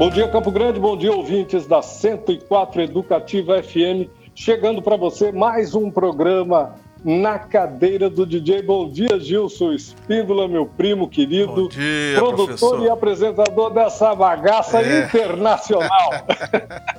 Bom dia, Campo Grande, bom dia, ouvintes da 104 Educativa FM. Chegando para você mais um programa na cadeira do DJ. Bom dia, Gilson Espíndola, meu primo querido, Bom dia, produtor professor. e apresentador dessa bagaça É. internacional.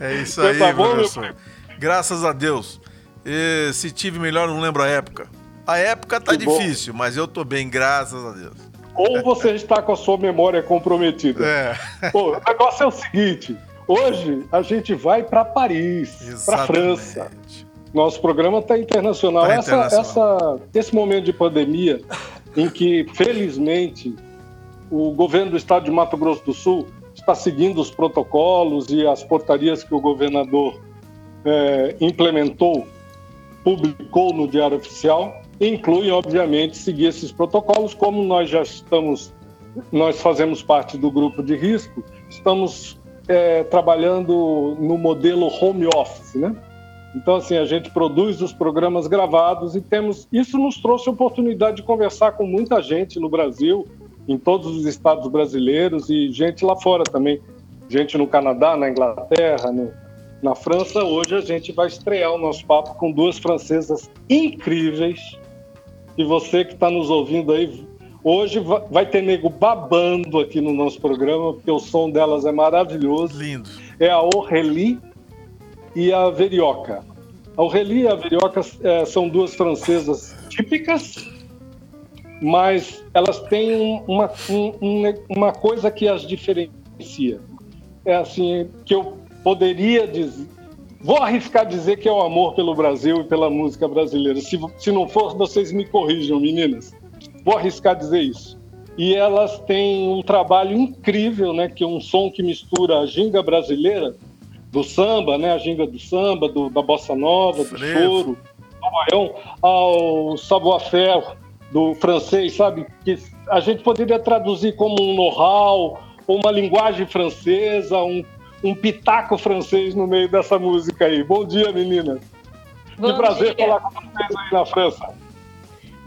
É isso aí, tá bom, professor. Graças a Deus. E se tive melhor, não lembro a época. A época tá Que bom. difícil, mas eu tô bem, graças a Deus. Ou você está com a sua memória comprometida. É, Pô, o negócio é o seguinte: hoje a gente vai para Paris, para França. Nosso programa está internacional. Tá internacional. essa- esse momento de pandemia, em que, felizmente, o governo do estado de Mato Grosso do Sul está seguindo os protocolos e as portarias que o governador eh, implementou, publicou no Diário Oficial, incluem, obviamente, seguir esses protocolos, como nós já estamos, nós fazemos parte do grupo de risco, estamos eh, trabalhando no modelo home office, né? Então, assim, a gente produz os programas gravados e temos. Isso nos trouxe a oportunidade de conversar com muita gente no Brasil, em todos os estados brasileiros e gente lá fora também. Gente no Canadá, na Inglaterra, no- na França. Hoje a gente vai estrear o nosso papo com duas francesas incríveis. E você que está nos ouvindo aí, hoje va- vai ter nego babando aqui no nosso programa, porque o som delas é maravilhoso Lindo. é a Aurélie e a Verioca. A Aurélie e a Verioca eh, são duas francesas típicas, mas elas têm um- uma, um- um- uma coisa que as diferencia. É assim, que eu poderia dizer... Vou arriscar dizer que é o amor pelo Brasil e pela música brasileira. Se, se não for, vocês me corrijam, meninas. Vou arriscar dizer isso. E elas têm um trabalho incrível, né? Que é um som que mistura a ginga brasileira do samba, né? A ginga do samba, do- da bossa nova, do Frevo. choro, do baião, ao savoir-faire do francês, sabe? Que a gente poderia traduzir como um know-how, uma linguagem francesa, um, um pitaco francês no meio dessa música aí. Bom dia, meninas. Que prazer dia. falar com vocês aí na França.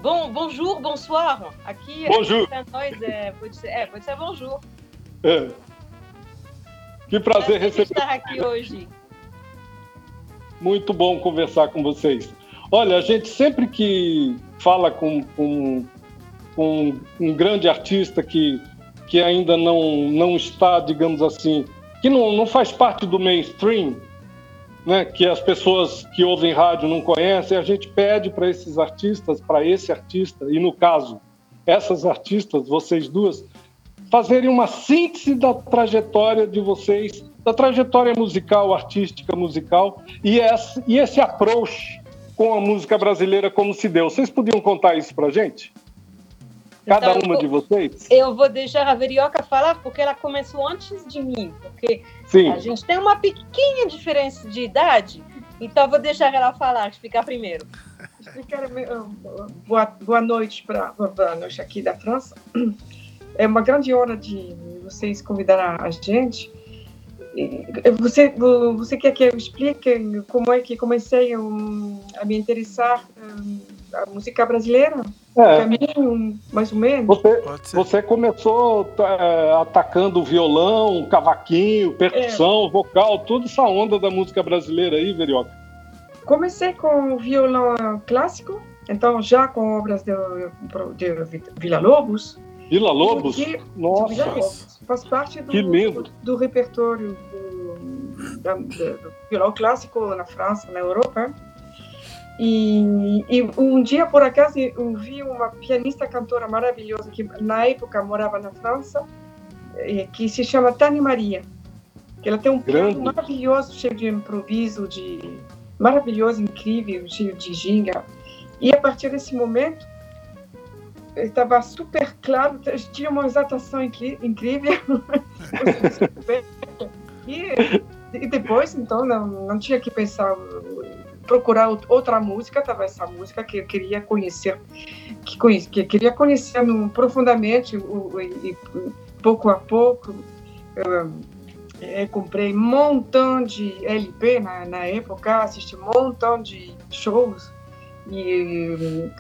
Bom, bonjour, bonsoir. Aqui, Bonjour. aqui pra nós é, pode, ser, é, pode ser bonjour. É. Que prazer Prazer receber estar aqui hoje. Muito bom conversar com vocês. Olha, a gente sempre que fala com, com, com um grande artista que, que ainda não, não está, digamos assim, que não, não faz parte do mainstream, né, que as pessoas que ouvem rádio não conhecem, a gente pede para esses artistas, para esse artista, e no caso, essas artistas, vocês duas, fazerem uma síntese da trajetória de vocês, da trajetória musical, artística, musical, e esse, e esse approach com a música brasileira como se deu. Vocês podiam contar isso pra gente? Cada Então, uma eu de vou- vocês? Eu vou deixar a Verioca falar porque ela começou antes de mim. Porque Sim. a gente tem uma pequena diferença de idade. Então eu vou deixar ela falar, explicar primeiro. Explicar, boa, boa noite para nós aqui da França. É uma grande honra de vocês convidar a gente. Você, você quer que eu explique como é que comecei a me interessar um, a música brasileira? É, Caminho, mais ou menos. você, você começou é, atacando o violão, cavaquinho, percussão, vocal, toda essa onda da música brasileira aí, Verioca. Comecei com o violão clássico, então já com obras de, de Vila Lobos. Vila Lobos? E- Vila Nossa, Lobos. Faz parte do, Que lindo. do repertório do, da- da- do violão clássico na França, na Europa. E, e um dia, por acaso, eu vi uma pianista cantora maravilhosa que na época morava na França, eh, que se chama Tânia Maria. Que ela tem um piano maravilhoso, cheio de improviso, de maravilhoso, incrível, cheio de ginga. E a partir desse momento, estava super claro, tinha uma exaltação incrível. e, e depois, então, não, não tinha que pensar, procurar out- outra música, estava essa música que eu queria conhecer, que, conhe- que queria conhecer profundamente, e, pouco a pouco. eu, eu comprei um montão de LP na, na época, assisti um montão de shows e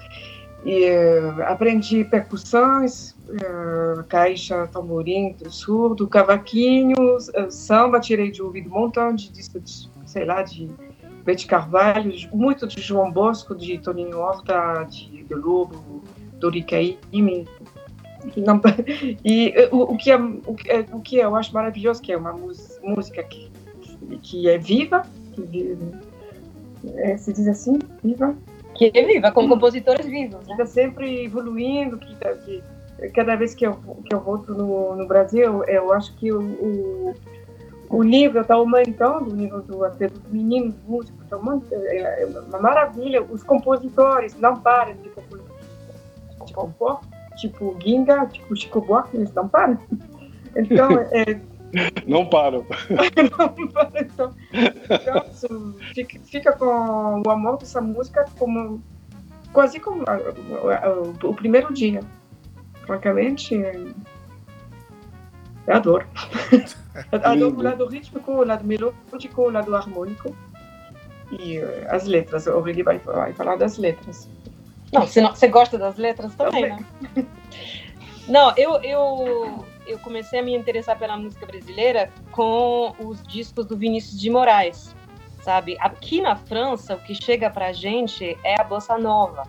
E uh, aprendi percussões, uh, caixa, tamborim, surdo, cavaquinho, uh, samba, tirei de ouvido um montão de discos, sei lá, de Bete Carvalho, muito de João Bosco, de Toninho Horta, de, de Lobo, Dori Caymmi. E o, o, que é, o, que é, o que eu acho maravilhoso que é uma música que, que é viva, que é, se diz assim, viva, que é viva, com compositores vivos. Está né? sempre evoluindo, que, que, cada vez que eu, que eu volto no, no Brasil, eu acho que o, o, o nível está aumentando, o nível do, dos meninos músicos está aumentando, é, é uma maravilha. Os compositores não param de compor, compor tipo Ginga, tipo Chico Buarque, eles não param. Então, é, não param. não param. Então, então fica, fica, com o amor dessa música como quase como o, primeiro dia. Francamente, adoro. adoro o lado rítmico, o lado melódico, o lado harmônico e uh, as letras. O Aurélie vai, vai falar das letras. Não, você, gosta das letras também, também. né? Não, eu, eu eu comecei a me interessar pela música brasileira com os discos do Vinícius de Moraes, sabe? Aqui na França, o que chega para a gente é a bossa nova.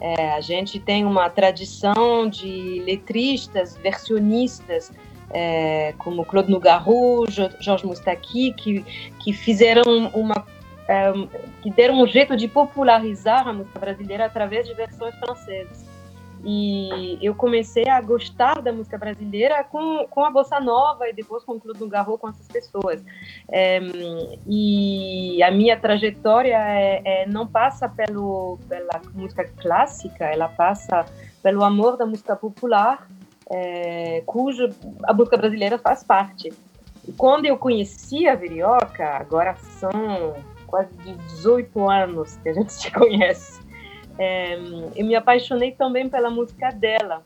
É, a gente tem uma tradição de letristas, versionistas, é, como Claude Nougaro, Georges Moustaki, que, que fizeram uma é, que deram um jeito de popularizar a música brasileira através de versões francesas. E eu comecei a gostar da música brasileira com, com a bossa nova e depois com o Clube do Garro, com essas pessoas. É, e a minha trajetória é, é, não passa pelo, pela música clássica, ela passa pelo amor da música popular, é, cujo a música brasileira faz parte. Quando eu conheci a Virioca, agora são quase 18 anos que a gente se conhece, é, eu me apaixonei também pela música dela.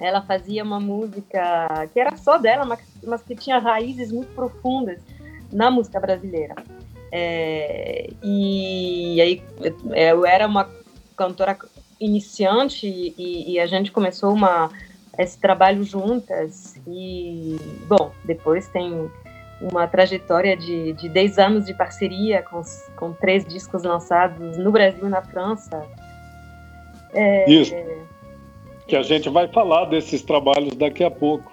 Ela fazia uma música que era só dela, mas, mas que tinha raízes muito profundas na música brasileira. É, e aí eu era uma cantora iniciante e, e, a gente começou uma, esse trabalho juntas. E, bom, depois tem uma trajetória de, de 10 anos de parceria com, com três discos lançados no Brasil e na França. É, Isso. Que a gente vai falar desses trabalhos daqui a pouco.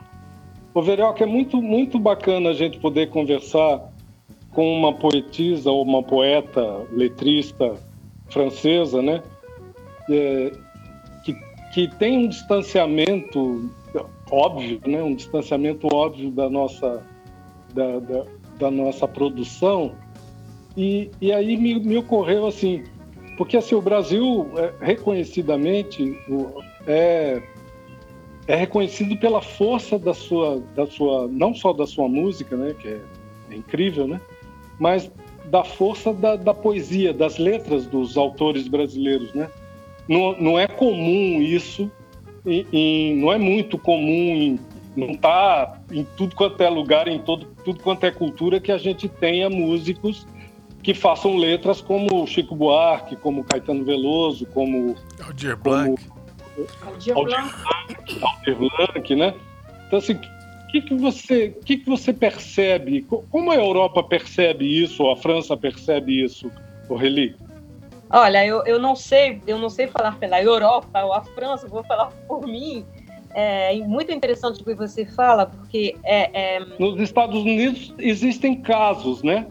O Verioca, é muito, muito bacana a gente poder conversar com uma poetisa ou uma poeta, letrista francesa, né? É, que, tem um distanciamento óbvio, né? Um distanciamento óbvio da nossa, da, da, da nossa produção. E, e aí me, me ocorreu assim, porque assim, o Brasil, é, reconhecidamente, é, é reconhecido pela força da sua, da sua, não só da sua música, né, que é, é incrível, né, mas da força da, da, poesia, das letras dos autores brasileiros, né. Não, não é comum isso, e, e não é muito comum, em, não está em tudo quanto é lugar, em todo, tudo quanto é cultura que a gente tenha músicos que façam letras como Chico Buarque, como Caetano Veloso, como Aldir Blanc, Aldir Blanc, Aldir Blanc, né? Então assim, o que, que você, que, que você percebe? Como a Europa percebe isso? Ou a França percebe isso, Aurélie? Olha, eu, eu não sei, eu não sei falar pela Europa ou a França, vou falar por mim. É muito interessante o que você fala, porque é, é... nos Estados Unidos existem casos, né?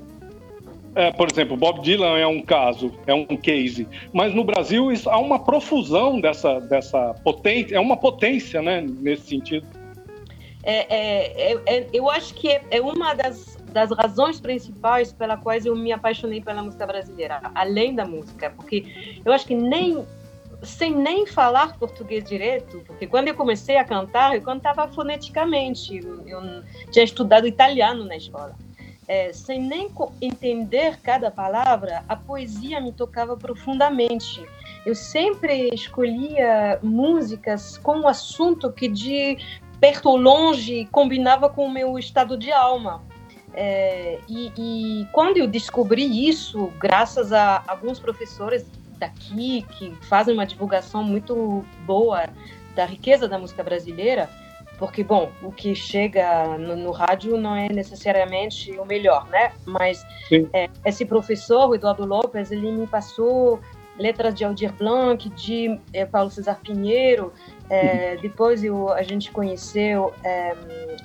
É, por exemplo, Bob Dylan é um caso, é um case. Mas no Brasil isso, há uma profusão dessa, dessa potência, é uma potência, né, nesse sentido. É, é, é, é eu acho que é, é, uma das, das razões principais pela quais eu me apaixonei pela música brasileira, além da música, porque eu acho que nem sem nem falar português direito, porque quando eu comecei a cantar, eu cantava foneticamente, eu, eu tinha estudado italiano na escola é, sem nem entender cada palavra, a poesia me tocava profundamente. Eu sempre escolhia músicas com um assunto que de perto ou longe combinava com o meu estado de alma. É, e, e, quando eu descobri isso, graças a alguns professores daqui, que fazem uma divulgação muito boa da riqueza da música brasileira, porque, bom, o que chega no, no rádio não é necessariamente o melhor, né? Mas é, esse professor, o Eduardo Lopes, ele me passou letras de Aldir Blanc, de é, Paulo César Pinheiro, é, uhum. depois eu, a gente conheceu é,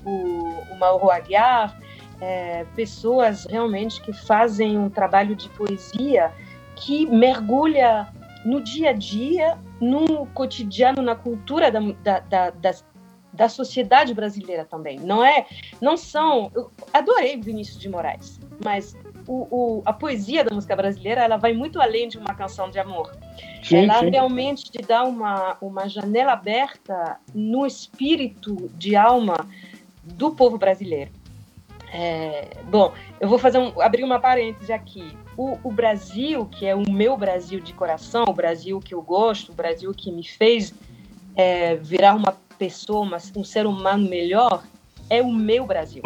o, o Mauro Aguiar, é, pessoas realmente que fazem um trabalho de poesia que mergulha no dia a dia, no cotidiano, na cultura da, da, da, das da sociedade brasileira também. Não é, não são. Eu adorei Vinícius de Moraes, mas o, o, a poesia da música brasileira ela vai muito além de uma canção de amor. Sim, ela sim. realmente te dá uma, uma janela aberta no espírito de alma do povo brasileiro. É, bom, eu vou fazer um, abrir uma parêntese aqui. O, o, Brasil, que é o meu Brasil de coração, o Brasil que eu gosto, o Brasil que me fez é, virar uma pessoa, um ser humano melhor, é o meu Brasil.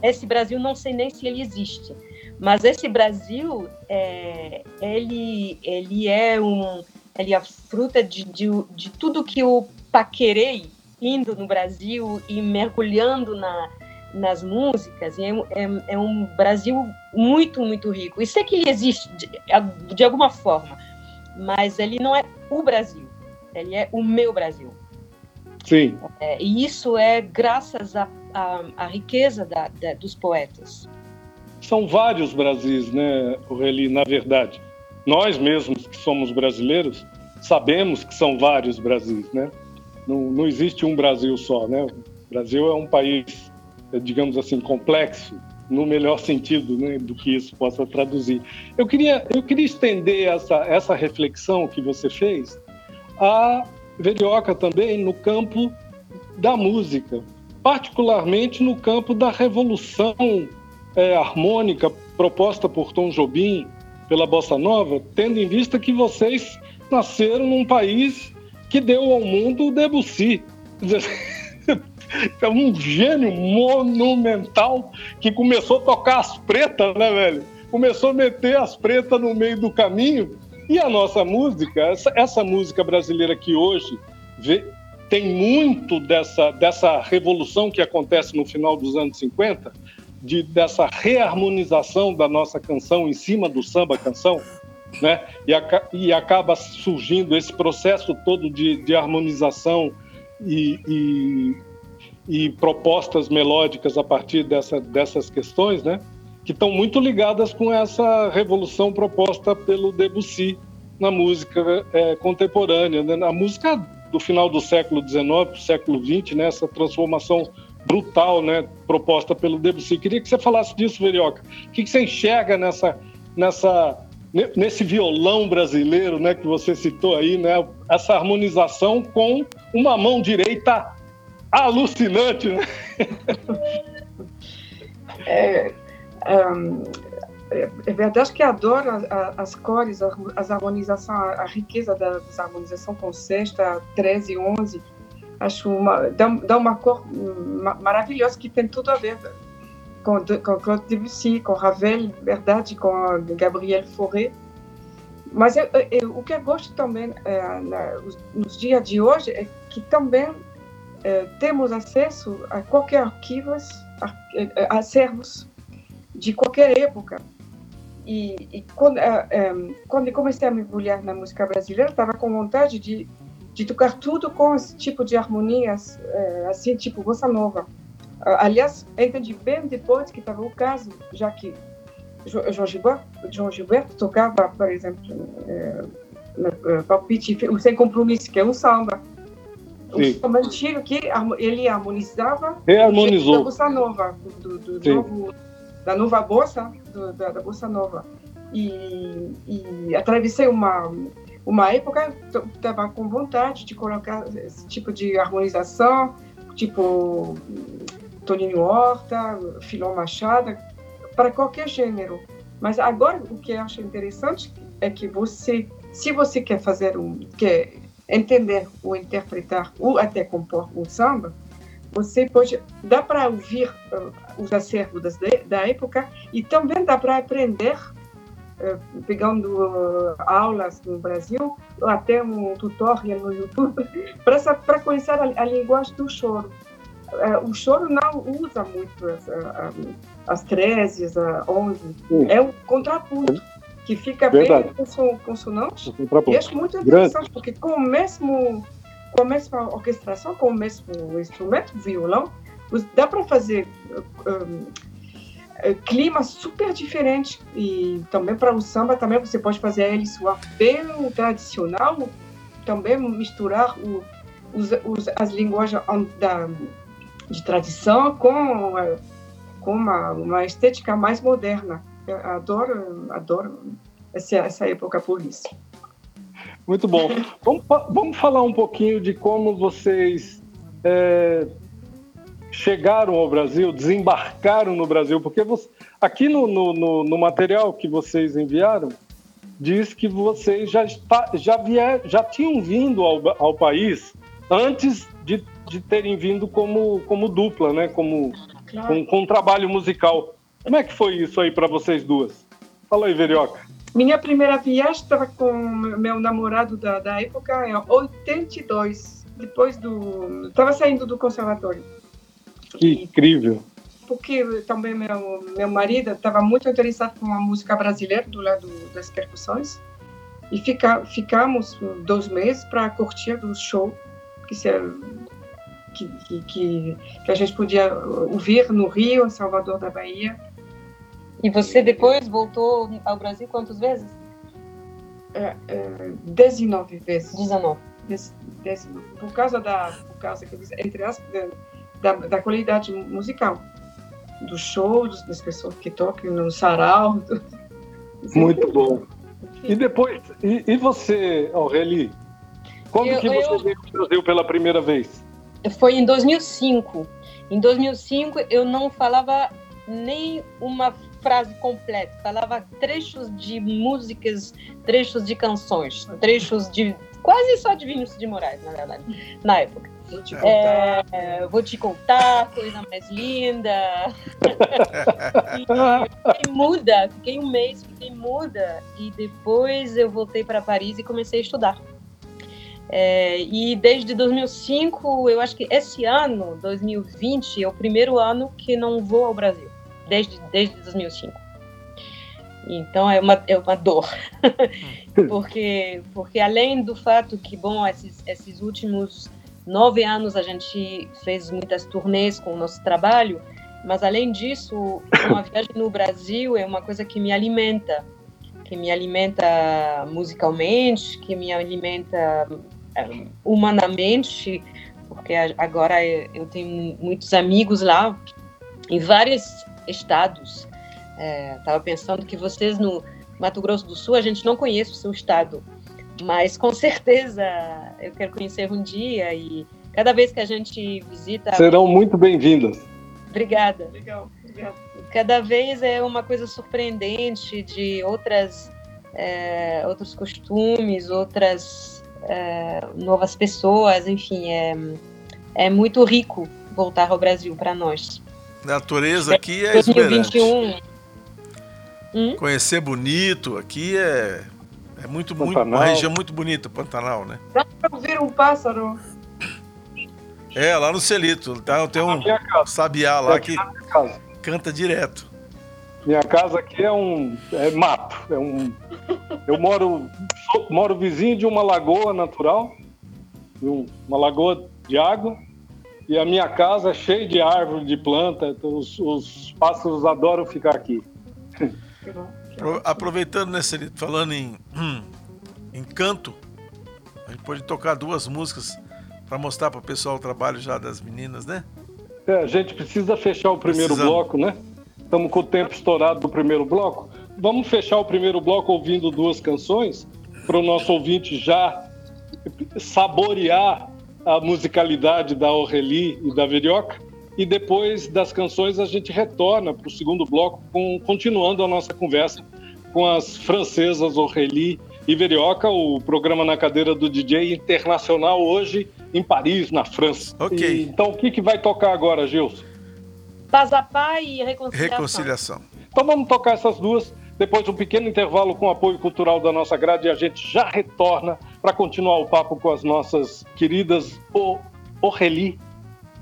Esse Brasil não sei nem se ele existe, mas esse Brasil é, ele ele é um ele é a fruta de, de, de tudo que eu paquerei indo no Brasil e mergulhando na, nas músicas. É, é, é, um Brasil muito, muito rico. E sei que ele existe de, de alguma forma, mas ele não é o Brasil. Ele é o meu Brasil. Sim. É, e isso é graças à a, a, a, riqueza da, da, dos poetas. São vários Brasis, né, Aureli, na verdade. Nós mesmos que somos brasileiros sabemos que são vários Brasis, né? Não, não existe um Brasil só, né? O Brasil é um país, digamos assim, complexo, no melhor sentido né, do que isso possa traduzir. Eu queria, eu queria estender essa, essa reflexão que você fez a Verioca também no campo da música, particularmente no campo da revolução é, harmônica proposta por Tom Jobim pela Bossa Nova, tendo em vista que vocês nasceram num país que deu ao mundo o Debussy. É um gênio monumental que começou a tocar as pretas, né, velho? Começou a meter as pretas no meio do caminho e a nossa música, essa, essa música brasileira que hoje vê, tem muito dessa, dessa revolução que acontece no final dos anos 50, de, dessa reharmonização da nossa canção em cima do samba canção, né? E, a, e acaba surgindo esse processo todo de, de harmonização e, e, e, propostas melódicas a partir dessa, dessas questões, né? que estão muito ligadas com essa revolução proposta pelo Debussy na música é, contemporânea, né? na música do final do século XIX, século XX, né? essa transformação brutal né? proposta pelo Debussy. Queria que você falasse disso, Verioca. O que, que você enxerga nessa, nessa, nesse violão brasileiro né? que você citou aí, né? essa harmonização com uma mão direita alucinante? Né? É, é verdade que adoro as cores, as harmonizações, a riqueza das harmonizações com sexta, 13 e 11. Acho uma, dá uma cor maravilhosa que tem tudo a ver com, com Claude Debussy, com Ravel, verdade, com Gabriel Fauré. Mas eu, eu, o que eu gosto também é, na, nos dias de hoje é que também é, temos acesso a qualquer arquivos, acervos de qualquer época. E, e quando, eh, eh, quando eu comecei a mergulhar na música brasileira, estava com vontade de, de tocar tudo com esse tipo de harmonias, assim, tipo bossa nova. Aliás, entendi bem depois que estava o caso, já que João Gilberto, João Gilberto tocava, por exemplo, uh, no Palpite, o Sem Compromisso, que é um samba. Um samba antigo que ele harmonizava Reharmonizou. da bossa nova, do, do novo da nova bossa, do, da, da, bossa nova. E, e atravessei uma uma época estava com vontade de colocar esse tipo de harmonização, tipo Toninho Horta, Filão Machado, para qualquer gênero. Mas agora o que eu acho interessante é que você, se você quer fazer um, quer entender ou interpretar ou até compor um samba, você pode dá para ouvir uh, os acervos das, da época e também dá para aprender uh, pegando uh, aulas no Brasil, ou até um tutorial no YouTube, para conhecer a, a, linguagem do choro. Uh, o choro não usa muito as, as 13, as 11, é um contrapunto que fica Verdade. bem com consonante. E acho muito interessante, Grande. porque com o mesmo com a mesma orquestração, com o mesmo instrumento, violão, dá para fazer um, clima super diferente e também para o samba também você pode fazer ele soar bem tradicional, também misturar o, os, os, as linguagens da, de tradição com com uma, uma estética mais moderna. Eu adoro, adoro essa, essa época por isso. Muito bom. vamos, vamos falar um pouquinho de como vocês é, chegaram ao Brasil, desembarcaram no Brasil, porque você, aqui no, no, no, material que vocês enviaram, diz que vocês já, já, vier, já tinham vindo ao, ao país antes de, de terem vindo como, como dupla, né? como, com, com um trabalho musical. Como é que foi isso aí para vocês duas? Fala aí, Verioca. Minha primeira viagem estava com meu namorado da, da época em 82, depois do. Estava saindo do conservatório. Que incrível! Porque também meu, meu marido estava muito interessado com a música brasileira do lado das percussões. E fica, ficamos dois meses para curtir o show que, se, que, que, que, a gente podia ouvir no Rio, em Salvador da Bahia. E você depois voltou ao Brasil quantas vezes? É, é, 19 vezes. 19. 19. Por causa da, por causa, entre aspas, da, da qualidade musical. Dos shows, das pessoas que tocam no sarau. Muito bom. E depois, e, e você, Aurélie? Quando eu, que você eu, veio para o Brasil pela primeira vez? Foi em 2005. Em 2005 eu não falava nem uma frase completa, falava trechos de músicas, trechos de canções, trechos de quase só de Vinícius de Moraes, na verdade, na época. Vou te contar, é, vou te contar coisa mais linda. fiquei muda, fiquei um mês, fiquei muda. E depois eu voltei para Paris e comecei a estudar. É, e desde 2005, eu acho que esse ano, 2020, é o primeiro ano que não vou ao Brasil desde, desde 2005. Então é uma, é uma dor, porque, porque além do fato que, bom, esses, esses últimos nove anos a gente fez muitas turnês com o nosso trabalho, mas além disso, uma viagem no Brasil é uma coisa que me alimenta, que me alimenta musicalmente, que me alimenta humanamente, porque agora eu tenho muitos amigos lá em várias estados. Estava é, pensando que vocês no Mato Grosso do Sul, a gente não conhece o seu estado, mas com certeza eu quero conhecer um dia e cada vez que a gente visita. Serão muito bem-vindas. Obrigada. Legal, obrigada. Cada vez é uma coisa surpreendente de outras, é, outros costumes, outras é, novas pessoas, enfim, é, é muito rico voltar ao Brasil para nós. A natureza aqui é 2021. Hum? Conhecer bonito aqui é é muito, muito uma região muito bonita, Pantanal, né? Dá pra ouvir um pássaro. É, lá no Celito. Tá, tem um sabiá lá que canta direto. Minha casa aqui é um é mato. É um, eu moro, moro vizinho de uma lagoa natural, uma lagoa de água, e a minha casa é cheia de árvore, de planta, então os, os pássaros adoram ficar aqui. Aproveitando, né, Celito, falando em, em canto, a gente pode tocar duas músicas para mostrar para o pessoal o trabalho já das meninas, né? É, a gente precisa fechar o primeiro Precisamos. bloco, né? Estamos com o tempo estourado do primeiro bloco. Vamos fechar o primeiro bloco ouvindo duas canções para o nosso ouvinte já saborear a musicalidade da Aurélie e da Verioca. E depois das canções a gente retorna para o segundo bloco, com, continuando a nossa conversa com as francesas Aurélie e Verioca, o programa na cadeira do DJ internacional hoje em Paris, na França. Ok. E, então o que, que vai tocar agora, Gilson? Paz a Pai e reconciliação. reconciliação. Então vamos tocar essas duas. Depois um pequeno intervalo com apoio cultural da nossa grade e a gente já retorna para continuar o papo com as nossas queridas Aurélie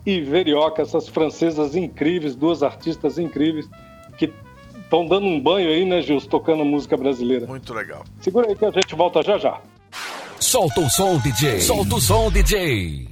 e Verioca, essas francesas incríveis, duas artistas incríveis que estão dando um banho aí, né, Gils, tocando música brasileira. Muito legal. Segura aí que a gente volta já já. Solta o som, DJ. Solta o som, DJ.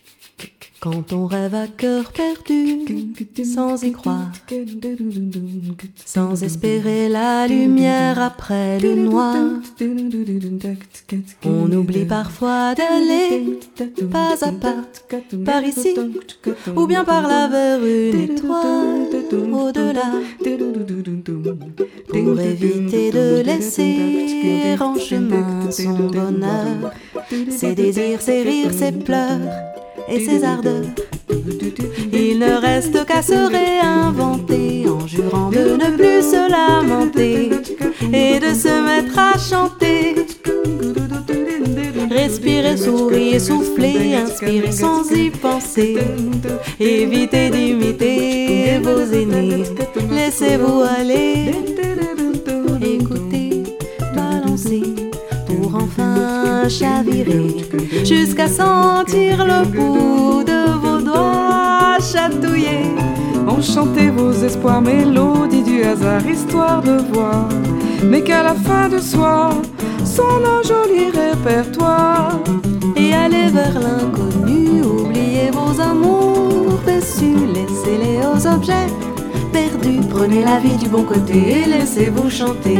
Quand on rêve à cœur perdu, sans y croire, sans espérer la lumière après le noir, on oublie parfois d'aller pas à pas par ici, ou bien par là vers une étoile au-delà, pour éviter de laisser en chemin son bonheur, ses désirs, ses rires, ses pleurs et ses ardeurs. Il ne reste qu'à se réinventer en jurant de ne plus se lamenter et de se mettre à chanter. Respirer, sourire, souffler, inspirer sans y penser. Évitez d'imiter vos aînés, laissez-vous aller. Jusqu'à sentir le bout de vos doigts chatouiller. Enchantez vos espoirs, mélodie du hasard, histoire de voir, mais qu'à la fin de soir, son un joli répertoire. Et allez vers l'inconnu, oubliez vos amours déçus, laissez-les aux objets perdus. Prenez la vie du bon côté et laissez-vous chanter.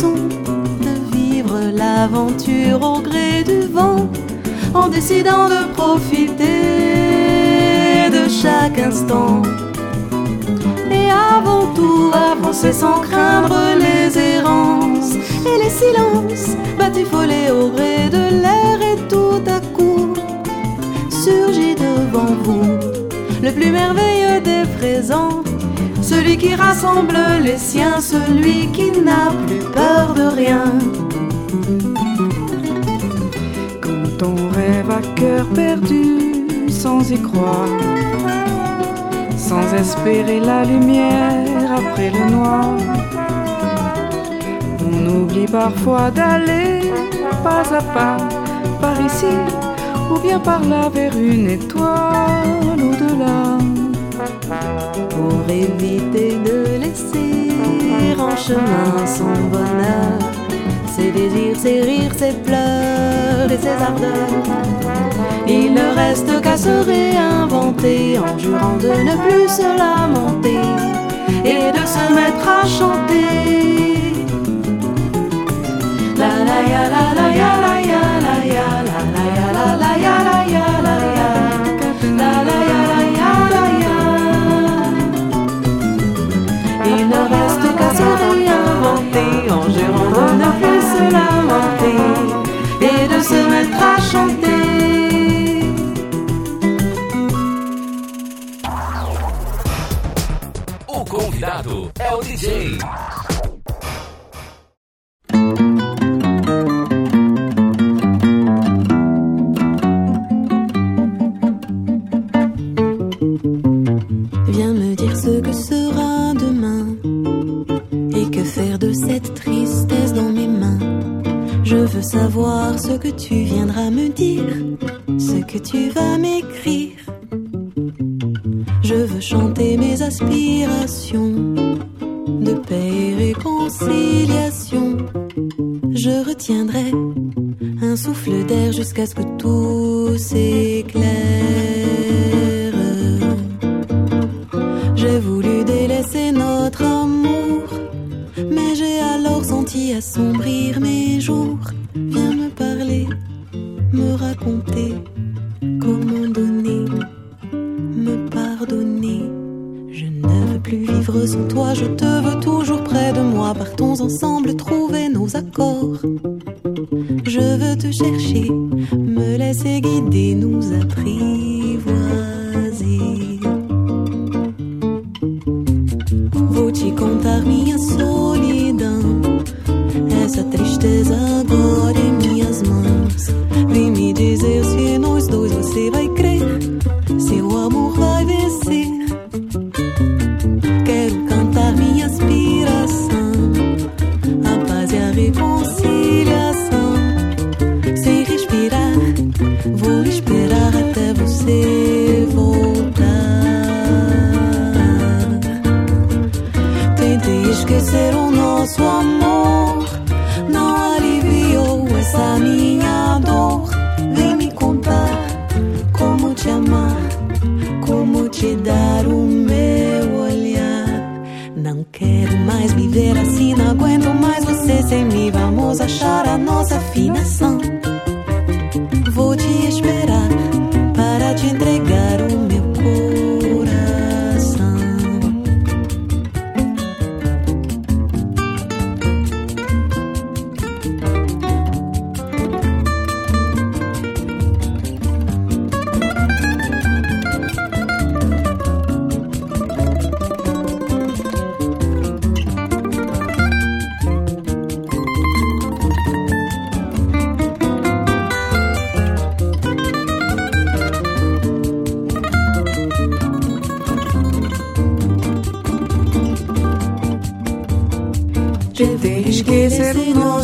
de vivre l'aventure au gré du vent, en décidant de profiter de chaque instant. Et avant tout, avancer sans craindre les errances et les silences, batifolés au gré de l'air et tout à coup surgit devant vous le plus merveilleux des présents, celui qui rassemble les siens, celui qui n'a plus peur de rien. Quand on rêve à cœur perdu, sans y croire, sans espérer la lumière après le noir, on oublie parfois d'aller pas à pas par ici ou bien par là vers une étoile au-delà. Pour éviter de laisser en chemin son bonheur, ses désirs, ses rires, ses pleurs et ses ardeurs. Il ne reste qu'à se réinventer en jurant de ne plus se lamenter et de se mettre à chanter. La la ya la la ya la la ya la la ya la la la ya la reste qu'à se réinventer en jurant de ne plus se lamenter et de se mettre à chanter. O convidado é o DJ. Ce que tu viendras me dire, ce que tu vas m'écrire. Je veux chanter mes aspirations de paix et réconciliation. Je retiendrai un souffle d'air jusqu'à ce que tout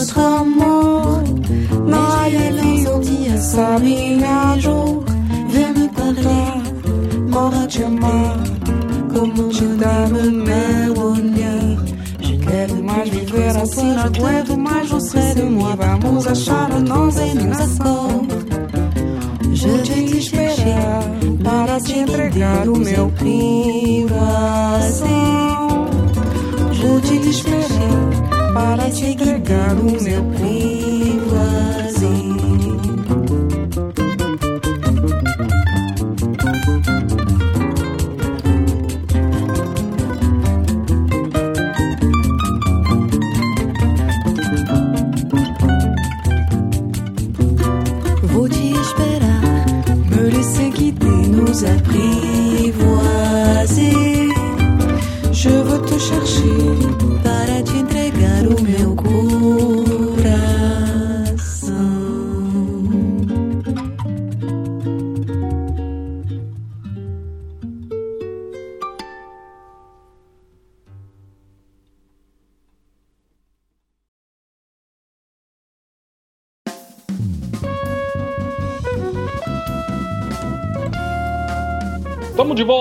o nosso amor. Não aliviou essa minha dor. Vem me contar como te amar, como te o meu olhar. Não quero mais viver assim, não aguento mais você de mim. Vamos achar a nossa eliminação. Vou te esperar para te entregar o meu privação. Vou te esperar para te entregar o meu privação.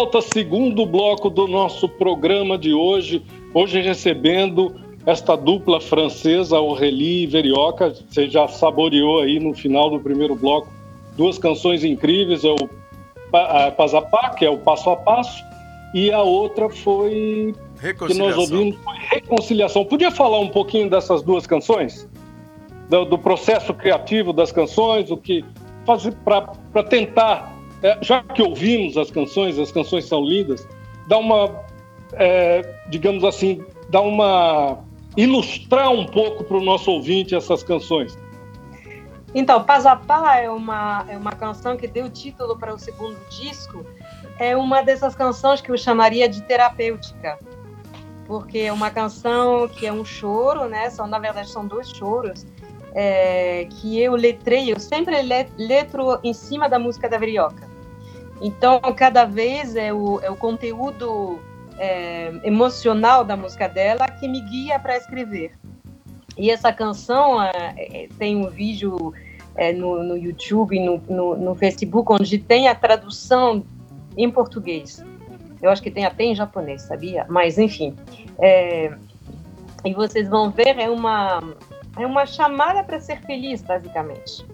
Volta, segundo bloco do nosso programa de hoje. Hoje recebendo esta dupla francesa, Aurélie e Verioca. Você já saboreou aí no final do primeiro bloco duas canções incríveis, é o Pazapá, que é o Passo a Passo, e a outra foi que nós ouvimos foi Reconciliação. Podia falar um pouquinho dessas duas canções? Do, do processo criativo das canções, o que fazer para tentar, é, já que ouvimos as canções, as canções são lindas, dar uma, é, digamos assim, dar uma ilustrar um pouco para o nosso ouvinte essas canções. Então, Pazapá é uma, é uma canção que deu título para o segundo disco. É uma dessas canções que eu chamaria de terapêutica. Porque é uma canção que é um choro, né? São, na verdade, são dois choros. é, que eu letrei, eu sempre le- letro em cima da música da Verioca. Então, cada vez é o, é o conteúdo é, emocional da música dela que me guia para escrever. E essa canção é, é, tem um vídeo é, no, no YouTube no, no, no Facebook onde tem a tradução em português. Eu acho que tem até em japonês, sabia? Mas, enfim. É, e vocês vão ver, é uma, é uma chamada para ser feliz, basicamente.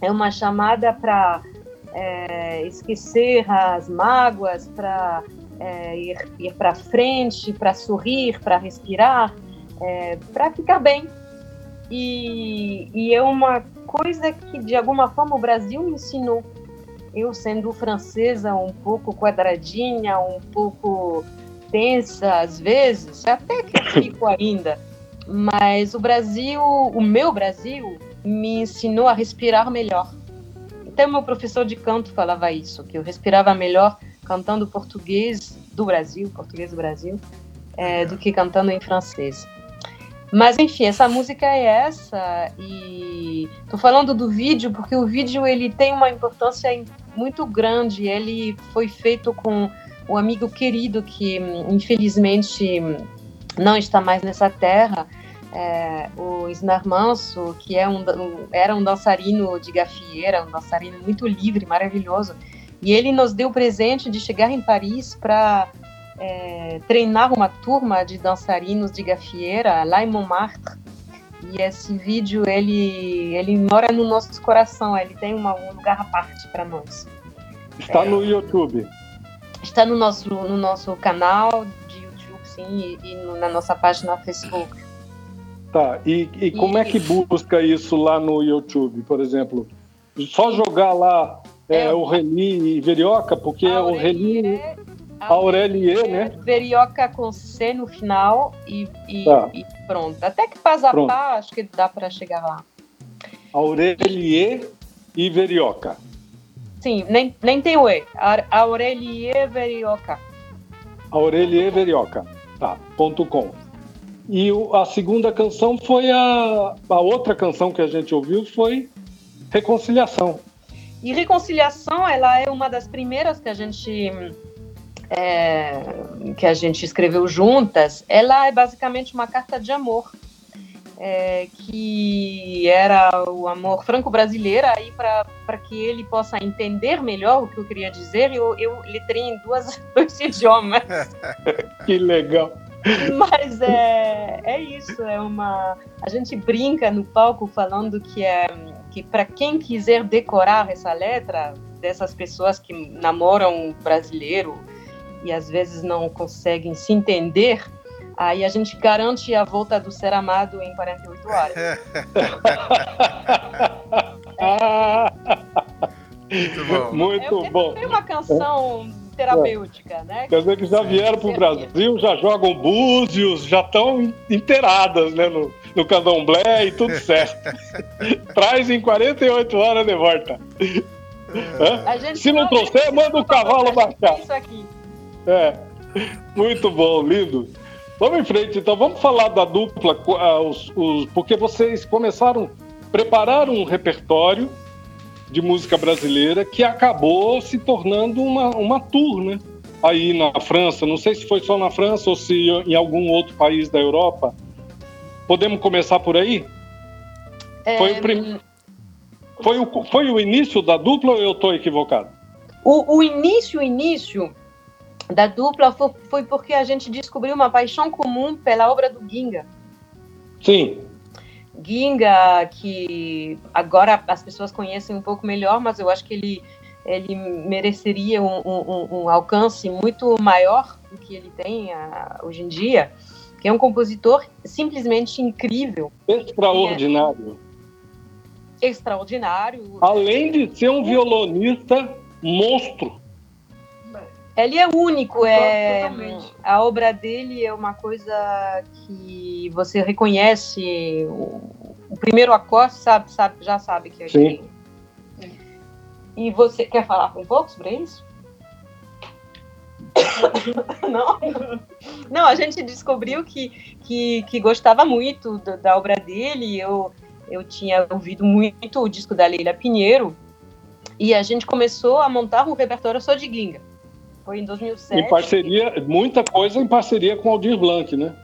É uma chamada para é, esquecer as mágoas, para é, ir, ir para frente, para sorrir, para respirar, é, para ficar bem. E, e é uma coisa que, de alguma forma, o Brasil me ensinou. Eu, sendo francesa, um pouco quadradinha, um pouco tensa às vezes, até que fico ainda, mas o Brasil, o meu Brasil, me ensinou a respirar melhor. Até meu professor de canto falava isso, que eu respirava melhor cantando português do Brasil, português do Brasil, é, do que cantando em francês. Mas enfim, essa música é essa e tô falando do vídeo porque o vídeo ele tem uma importância muito grande. Ele foi feito com um amigo querido que infelizmente não está mais nessa terra, é, o Isnar Manso, que é um, era um dançarino de gafieira, um dançarino muito livre, maravilhoso. E ele nos deu o presente de chegar em Paris para é, treinar uma turma de dançarinos de gafieira lá em Montmartre. E esse vídeo ele ele mora no nosso coração, ele tem uma, um lugar à parte para nós. Está é, no YouTube. Está no nosso no nosso canal de YouTube, sim, e, e na nossa página Facebook. Tá. E, e como e... é que busca isso lá no YouTube, por exemplo? Só jogar lá é, é, o Reni e Verioca, porque o Reni Aurelie, né? Verioca com C no final e, e, tá. e pronto. Até que faz a pá, acho que dá para chegar lá. Aurelie e Verioca. Sim, nem, nem tem o E. Aurelie Verioca. Aurelie Verioca. Tá, ponto com. E o, a segunda canção foi a. A outra canção que a gente ouviu foi Reconciliação. E Reconciliação, ela é uma das primeiras que a gente é, que a gente escreveu juntas, ela é basicamente uma carta de amor, é, que era o amor franco-brasileiro, aí para que ele possa entender melhor o que eu queria dizer, eu, eu letrei em duas, dois idiomas. que legal! Mas é, é isso, é uma. A gente brinca no palco falando que é que para quem quiser decorar essa letra dessas pessoas que namoram brasileiro e às vezes não conseguem se entender, aí a gente garante a volta do ser amado em 48 horas. Muito bom. Muito é, bom. Tem uma canção terapêutica, né? Quer dizer que já vieram para o Brasil, já jogam búzios, já estão inteiradas né, no, no candomblé e tudo certo. Traz em 48 horas de volta. Se não trouxer, manda o cavalo baixar. Isso aqui. É, muito bom, lindo. Vamos em frente, então. Vamos falar da dupla, uh, os, os, porque vocês começaram, prepararam um repertório de música brasileira que acabou se tornando uma, uma tour, né? Aí na França, não sei se foi só na França ou se em algum outro país da Europa. Podemos começar por aí? É... Foi, o prim... foi, o, foi o início da dupla ou eu estou equivocado? O, o início, o início da dupla foi, foi porque a gente descobriu uma paixão comum pela obra do Ginga. Sim. Ginga, que agora as pessoas conhecem um pouco melhor, mas eu acho que ele, ele mereceria um, um, um alcance muito maior do que ele tem uh, hoje em dia, que é um compositor simplesmente incrível. Extraordinário. É extraordinário. Além de ser um violonista monstro. Ele é único, é a obra dele é uma coisa que você reconhece o, o primeiro acorde, sabe, sabe, já sabe que é Sim. E você quer falar um pouco sobre isso? Não? Não, a gente descobriu que, que, que gostava muito da, da obra dele. Eu, eu tinha ouvido muito o disco da Leila Pinheiro e a gente começou a montar um repertório só de Ginga. Foi em 2007. Em parceria, muita coisa em parceria com Aldir Blanc, né?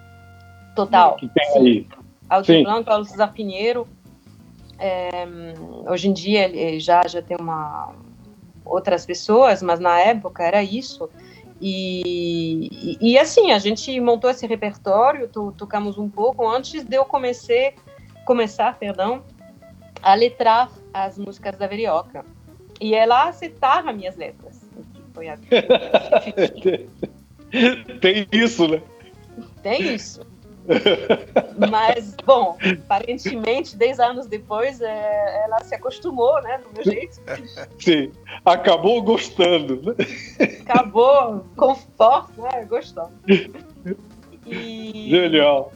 Total. Que tem aí. Aldir Sim. Blanc, Paulo César Pinheiro. É, hoje em dia ele já, já tem uma, outras pessoas, mas na época era isso. E, e, e, assim, a gente montou esse repertório, to, tocamos um pouco antes de eu comecei, começar perdão, a letrar as músicas da Verioca. E ela aceitava minhas letras. Foi a... Tem isso, né? Tem isso. Mas, bom, aparentemente, 10 anos depois, é, ela se acostumou, né, do meu jeito. Sim, acabou gostando, né? Acabou, conforto, né, gostando. E, Genial.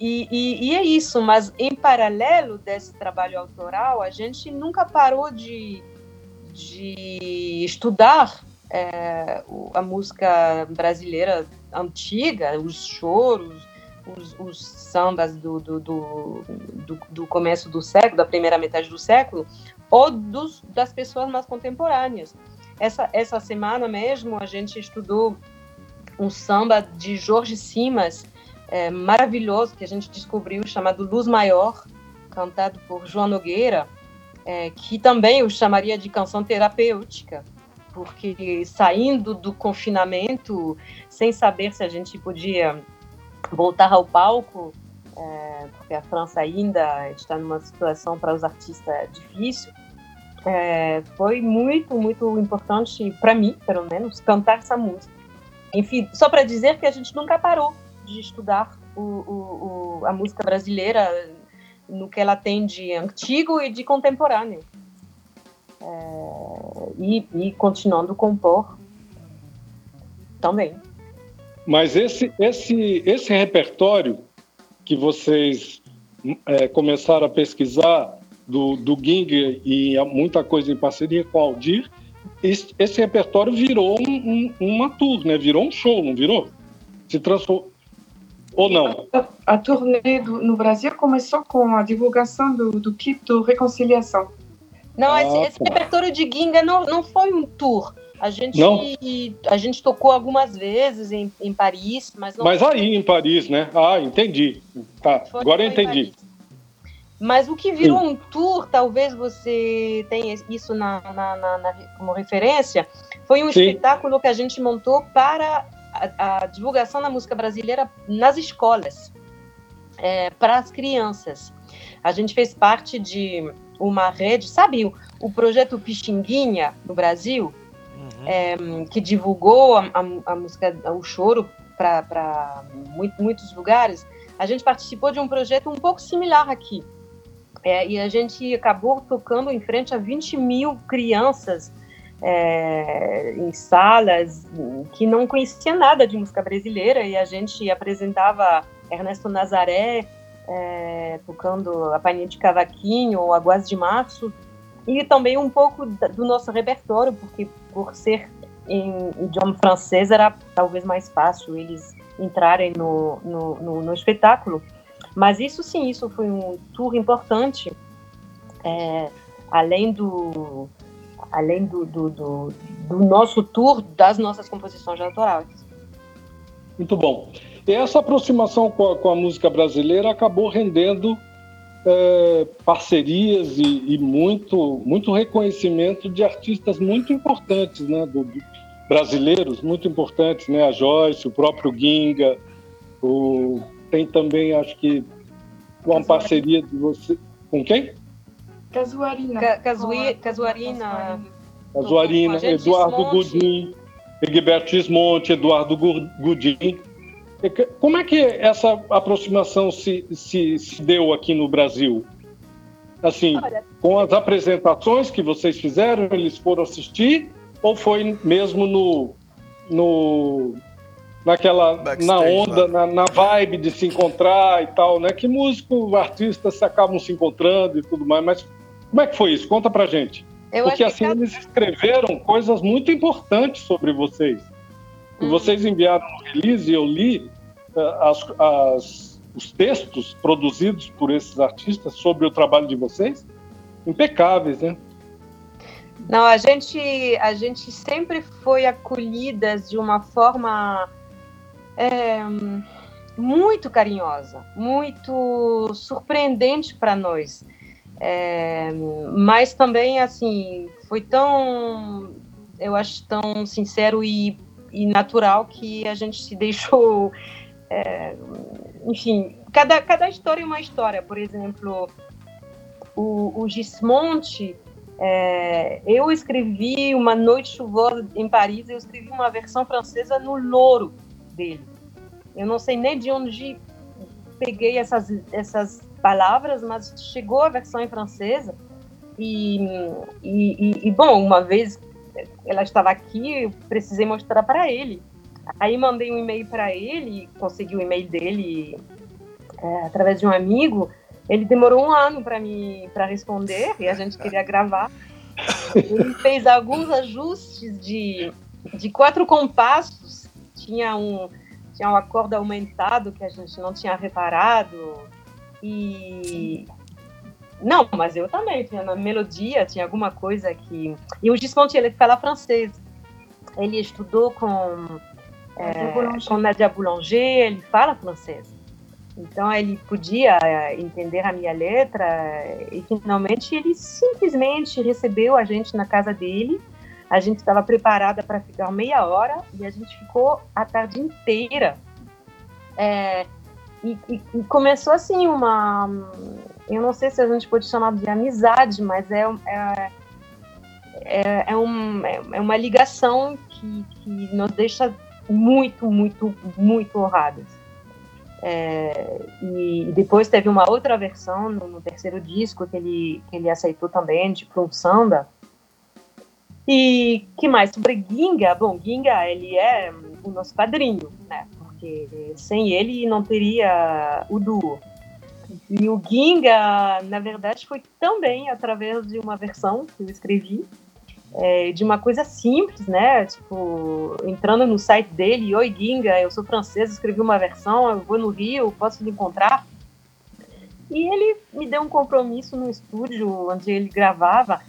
E, e, e, é isso, mas em paralelo desse trabalho autoral, a gente nunca parou de, de estudar é, a música brasileira antiga, os choros, os, os sambas do, do, do, do, começo do século, da primeira metade do século, ou dos, das pessoas mais contemporâneas. Essa, essa semana mesmo a gente estudou um samba de Jorge Simas, é, maravilhoso, que a gente descobriu, chamado Luz Maior, cantado por João Nogueira, é, que também eu chamaria de canção terapêutica porque saindo do confinamento, sem saber se a gente podia voltar ao palco, é, porque a França ainda está numa situação para os artistas difícil, é, foi muito, muito importante para mim, pelo menos, cantar essa música. Enfim, só para dizer que a gente nunca parou de estudar o, o, o, a música brasileira no que ela tem de antigo e de contemporâneo é, e, e continuando a compor também. Mas esse, esse, esse repertório que vocês é, começaram a pesquisar do, do Ging e muita coisa em parceria com o Aldir, esse, esse repertório virou um, um, uma tour, né? Virou um show, não virou? Se transformou. Ou não? A, a turnê do, no Brasil começou com a divulgação do, do kit do Reconciliação. Não, ah, esse, esse repertório de Ginga não, não foi um tour. A gente, não? a gente tocou algumas vezes em, em Paris, mas não. Mas aí em Paris, né? Ah, entendi. Tá, foi, agora eu entendi. Mas o que virou Sim. um tour, talvez você tenha isso na, na, na, na como referência, foi um Sim. espetáculo que a gente montou para a, a divulgação da música brasileira nas escolas, é, para as crianças. A gente fez parte de uma rede, sabe o, o projeto Pixinguinha no Brasil, uhum. é, que divulgou a, a, a, música, o choro para muito, muitos lugares. A gente participou de um projeto um pouco similar aqui. É, e a gente acabou tocando em frente a 20 mil crianças é, em salas que não conheciam nada de música brasileira e a gente apresentava Ernesto Nazaré, é, tocando a palhinha de cavaquinho ou a guaz de março, e também um pouco do nosso repertório, porque por ser em idioma francês era talvez mais fácil eles entrarem no, no, no, no espetáculo. Mas isso sim, isso foi um tour importante, é, além do além do, do, do, do, nosso tour das nossas composições autorais. Muito bom. E essa aproximação com a, com a música brasileira acabou rendendo é, parcerias e, e, muito, muito reconhecimento de artistas muito importantes, né, do, do, brasileiros muito importantes, né, a Joyce, o próprio Ginga, o, tem também, acho que, uma parceria de você, com quem? Casuarina. Ca, Casuarina. Casuarina, Eduardo Gudim, Egberto Gismonte, Eduardo Gudim, como é que essa aproximação se, se, se deu aqui no Brasil? Assim, Olha, com as apresentações que vocês fizeram, eles foram assistir? Ou foi mesmo no, no naquela Backstage, na onda, na, na, vibe de se encontrar e tal, né? Que músico, artistas se acabam se encontrando e tudo mais, mas como é que foi isso? Conta pra gente. Eu Porque assim que... eles escreveram coisas muito importantes sobre vocês. Hum. Vocês enviaram no release e eu li uh, as, as, os textos produzidos por esses artistas sobre o trabalho de vocês, impecáveis, né? Não, a gente, a gente sempre foi acolhidas de uma forma é, muito carinhosa, muito surpreendente para nós. É, mas também, assim, foi tão, eu acho, tão sincero e e natural que a gente se deixou. É, enfim, cada, cada história é uma história. Por exemplo, o, o Gismonte, é, eu escrevi Uma Noite Chuvosa em Paris, eu escrevi uma versão francesa no louro dele. Eu não sei nem de onde peguei essas, essas palavras, mas chegou a versão em francesa. E, e, e, bom, uma vez ela estava aqui, eu precisei mostrar para ele. Aí mandei um e-mail para ele, consegui o e-mail dele é, através de um amigo. Ele demorou um ano para me para responder e a gente queria gravar. Ele fez alguns ajustes de, de quatro compassos. Tinha um tinha um acorde aumentado que a gente não tinha reparado e não, mas eu também, tinha na melodia, tinha alguma coisa que. E o Gismonti, ele fala francês. Ele estudou com, é, com Nadia Boulanger, ele fala francês. Então ele podia é, entender a minha letra e finalmente ele simplesmente recebeu a gente na casa dele. A gente estava preparada para ficar meia hora e a gente ficou a tarde inteira. É, e, e, e, começou assim uma eu não sei se a gente pode chamar de amizade, mas é, é, é, é, um, é uma ligação que, que nos deixa muito, muito, muito honrados. É, e depois teve uma outra versão no, no, terceiro disco que ele, que ele aceitou também, de um samba. E que mais? Sobre Ginga, bom, Ginga, ele é o nosso padrinho, né? Porque sem ele não teria o duo. E o Ginga, na verdade, foi também através de uma versão que eu escrevi, é, de uma coisa simples, né? Tipo, entrando no site dele, oi Ginga, eu sou francês, escrevi uma versão, eu vou no Rio, posso lhe encontrar? E ele me deu um compromisso no estúdio onde ele gravava.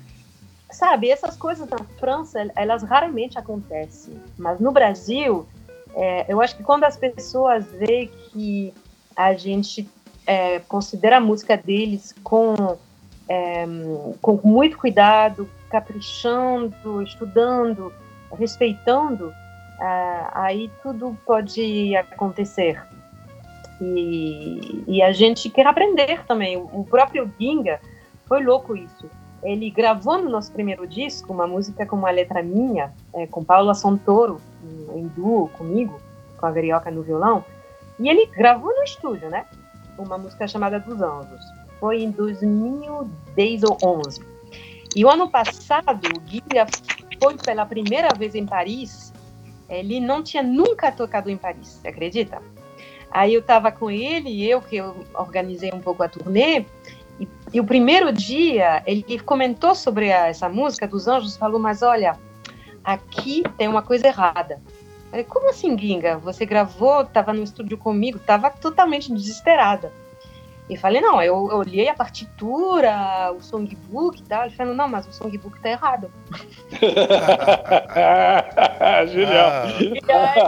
Sabe, essas coisas na França, elas raramente acontecem. Mas no Brasil, é, eu acho que quando as pessoas veem que a gente é, considera a música deles com, é, com muito cuidado, caprichando, estudando, respeitando, é, aí tudo pode acontecer. E, e, a gente quer aprender também. O próprio Ginga foi louco isso. Ele gravou no nosso primeiro disco uma música com uma letra minha, é, com Paula Santoro, em duo comigo, com a Verioca no violão, e ele gravou no estúdio, né? uma música chamada Dos Anjos. Foi em 2010 ou 11. E o ano passado, o Guilherme foi pela primeira vez em Paris. Ele não tinha nunca tocado em Paris, você acredita? Aí eu estava com ele, eu que eu organizei um pouco a turnê, e, e, o primeiro dia ele comentou sobre a, essa música dos Anjos, falou, mas olha, aqui tem uma coisa errada. Falei, como assim, Ginga? Você gravou, estava no estúdio comigo, estava totalmente desesperada. E falei, não, eu, eu olhei a partitura, o songbook e tal. Ele falou, não, mas o songbook tá errado. Genial. Ah. E aí,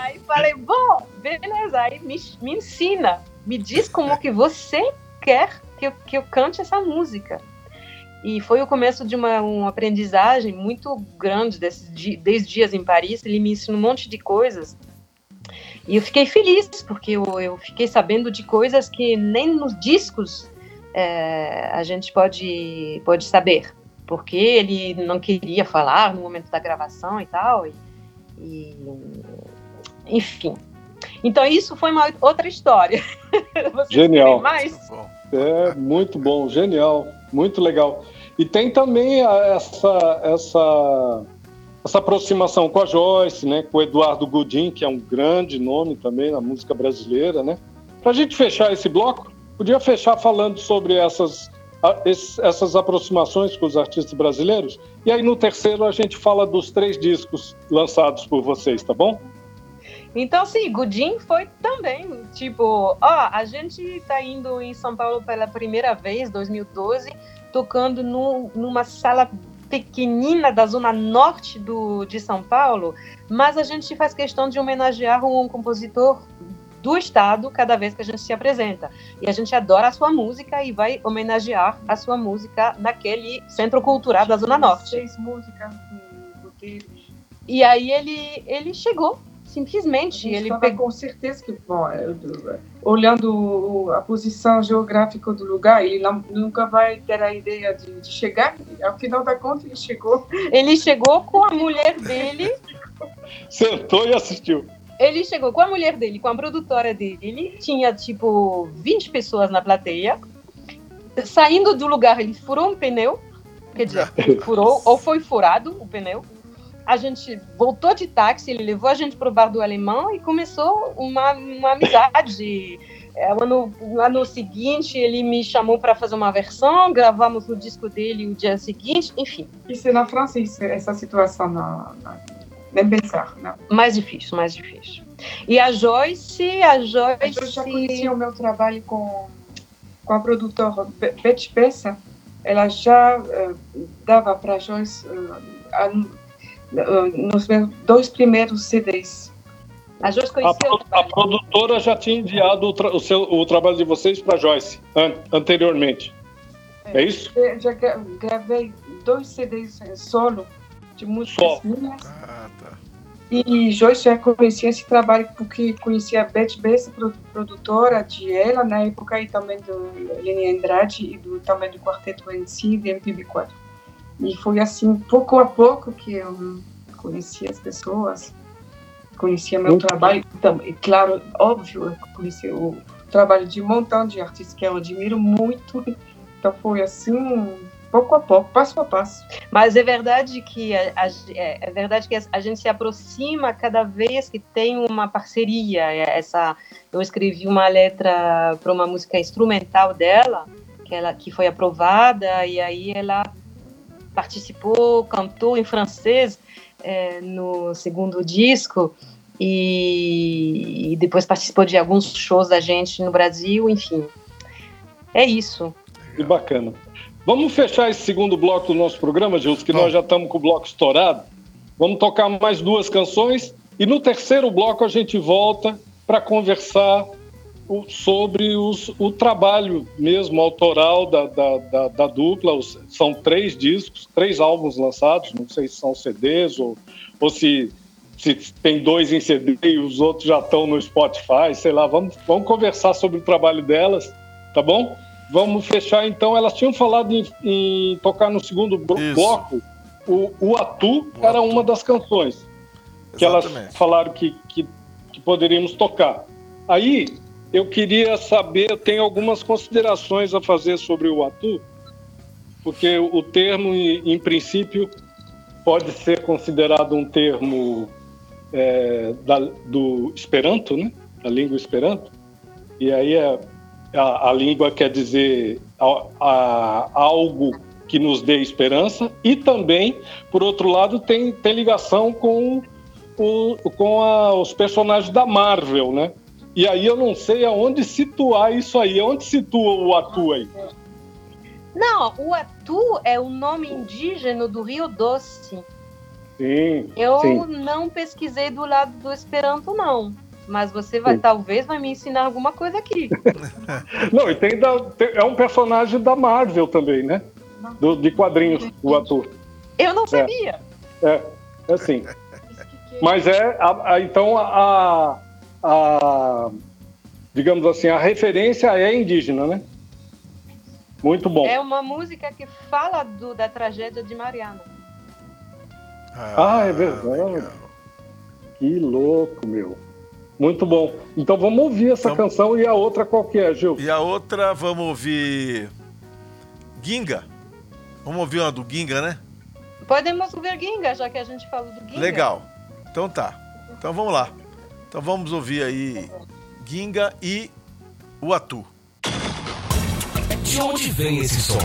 aí, falei, bom, beleza, aí me, me ensina, me diz como que você quer que eu, que eu cante essa música. E foi o começo de uma, uma aprendizagem muito grande desses desde dias em Paris. Ele me ensinou um monte de coisas. E eu fiquei feliz, porque eu, eu fiquei sabendo de coisas que nem nos discos é, a gente pode, pode saber. Porque ele não queria falar no momento da gravação e tal. E, e enfim. Então, isso foi uma outra história. Genial. mais? É, muito bom, genial, muito legal. E tem também essa, essa, essa aproximação com a Joyce, né, com o Eduardo Godin, que é um grande nome também na música brasileira. Né? Para a gente fechar esse bloco, podia fechar falando sobre essas, essas aproximações com os artistas brasileiros. E aí no terceiro a gente fala dos três discos lançados por vocês, tá bom? Então, sim, Godin foi também, tipo, ó, a gente tá indo em São Paulo pela primeira vez, 2012, tocando no, numa sala pequenina da zona norte do, de São Paulo, mas a gente faz questão de homenagear um compositor do estado cada vez que a gente se apresenta. E a gente adora a sua música e vai homenagear a sua música naquele centro cultural da zona norte. Seis músicas E aí ele, ele chegou, simplesmente. Ele pegou com certeza que, bom, olhando a posição geográfica do lugar, ele não, nunca vai ter a ideia de, de chegar. Ao final da conta, ele chegou. Ele chegou com a mulher dele. Sentou e assistiu. Ele chegou com a mulher dele, com a produtora dele, tinha tipo 20 pessoas na plateia. Saindo do lugar, ele furou um pneu, quer dizer, furou ou foi furado o pneu. A gente voltou de táxi, ele levou a gente para o bar do alemão e começou uma, uma amizade. É, ano, no ano seguinte, ele me chamou para fazer uma versão, gravamos o disco dele o dia seguinte, enfim. Isso na França, isso, essa situação na, na nem pensar, não. Mais difícil, mais difícil. E a Joyce, a Joyce... Eu já conhecia o meu trabalho com, com a produtora Beth Peça. Ela já uh, dava para a Joyce uh, a, uh, nos meus dois primeiros CDs. A Joyce conhecia a, a produtora já tinha enviado o, tra o, seu, o trabalho de vocês para a Joyce an anteriormente. É, é isso? Eu já gravei dois CDs solo de músicas minhas. Ah, tá. E Joyce já conhecia esse trabalho porque conhecia a Beth Bessa, produtora de ela, na época e também do Leni Andrade e do, também do Quarteto NC de MPB4. E foi assim, pouco a pouco, que eu conhecia as pessoas, conhecia meu muito trabalho. Também, claro, óbvio, eu conheci o trabalho de um montão de artistas que eu admiro muito. Então foi assim, pouco a pouco, passo a passo. Mas é verdade que a, a, é, é verdade que a gente se aproxima cada vez que tem uma parceria. É, essa, eu escrevi uma letra para uma música instrumental dela, que ela que foi aprovada e aí ela participou, cantou em francês é, no segundo disco e, e depois participou de alguns shows da gente no Brasil, enfim. É isso. Que bacana. Vamos fechar esse segundo bloco do nosso programa, Gilson, que nós já estamos com o bloco estourado. Vamos tocar mais duas canções e no terceiro bloco a gente volta para conversar sobre os, o trabalho mesmo autoral da, da, da, da dupla. Os, são três discos, três álbuns lançados, não sei se são CDs ou, ou se, se tem dois em CD e os outros já estão no Spotify, sei lá. Vamos, vamos conversar sobre o trabalho delas, tá bom? Vamos fechar então. Elas tinham falado em, em tocar no segundo bloco. O, o Atu o era Atu. uma das canções que Exatamente. elas falaram que, que, que, poderíamos tocar. Aí eu queria saber, tenho algumas considerações a fazer sobre o Atu, porque o termo, em, princípio, pode ser considerado um termo é, da, do Esperanto, né? Da língua Esperanto. E aí é a, a língua quer dizer a, a, algo que nos dê esperança e também, por outro lado, tem, tem ligação com, o, com os personagens da Marvel, né? E aí eu não sei aonde situar isso aí. Onde situa o Atu aí? Não, o Atu é o nome indígena do Rio Doce. Sim. Eu sim. não pesquisei do lado do Esperanto, não. Mas você vai, Sim. talvez, vai me ensinar alguma coisa aqui. Não, e tem, da, tem, é um personagem da Marvel também, né? Do, de quadrinhos, o ator. Eu não sabia. É, é, é assim. Mas é, a, a, então, a, a, digamos assim, a referência é indígena, né? Muito bom. É uma música que fala do, da tragédia de Mariana. Ah, ah é verdade. Legal. Que louco, meu. Muito bom. Então vamos ouvir essa então, canção e a outra qual que é, Gil? E a outra vamos ouvir Ginga. Vamos ouvir uma do Ginga, né? Podemos ouvir Ginga, já que a gente falou do Ginga. Legal. Então tá. Então vamos lá. Então vamos ouvir aí Ginga e o Atu. De onde vem esse som?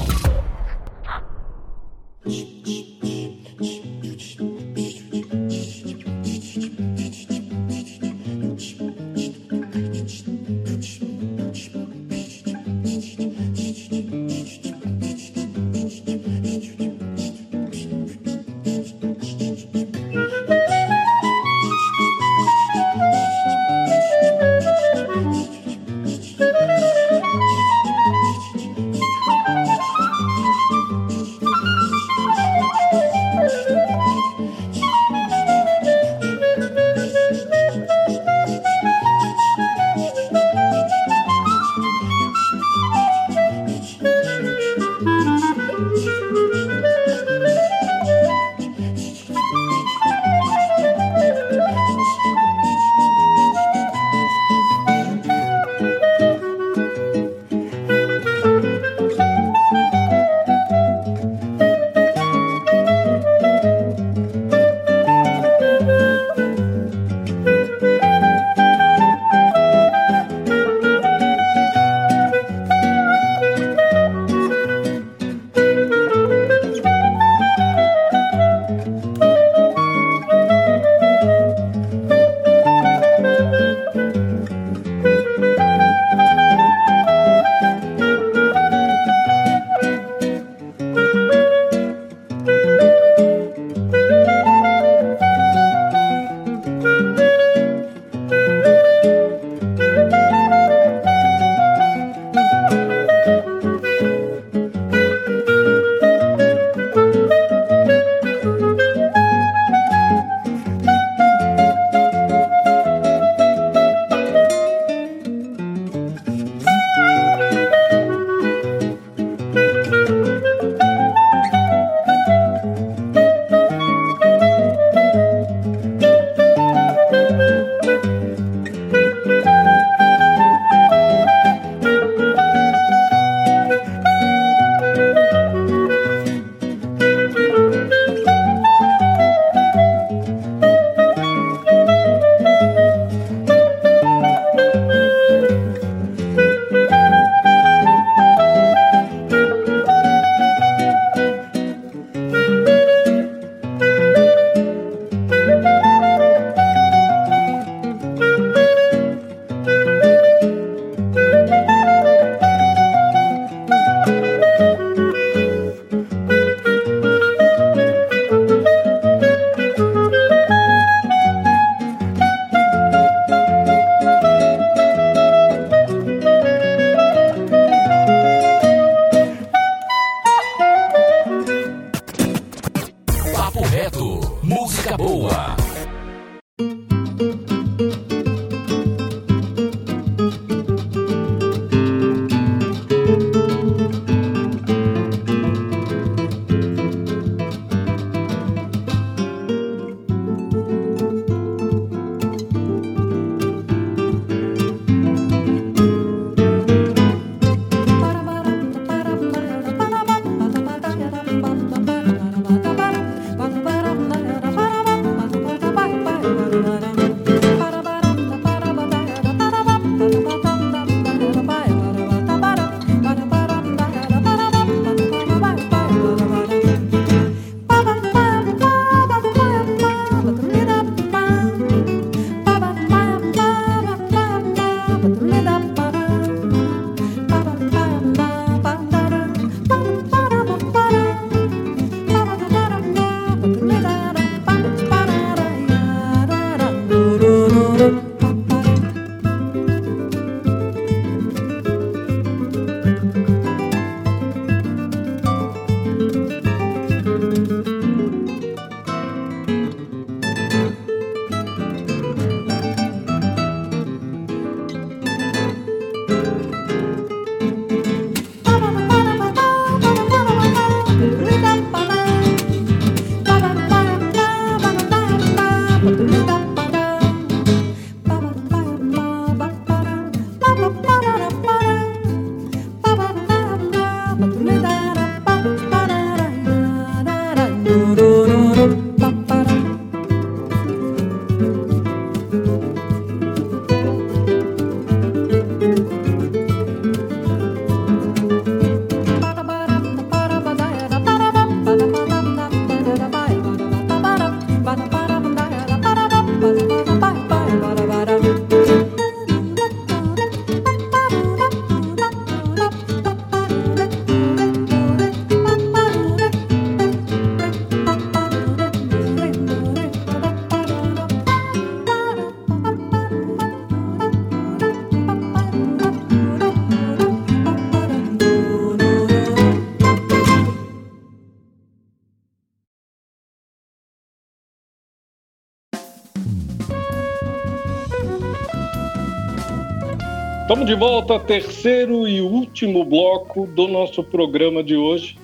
Estamos de volta, terceiro e último bloco do nosso programa de hoje.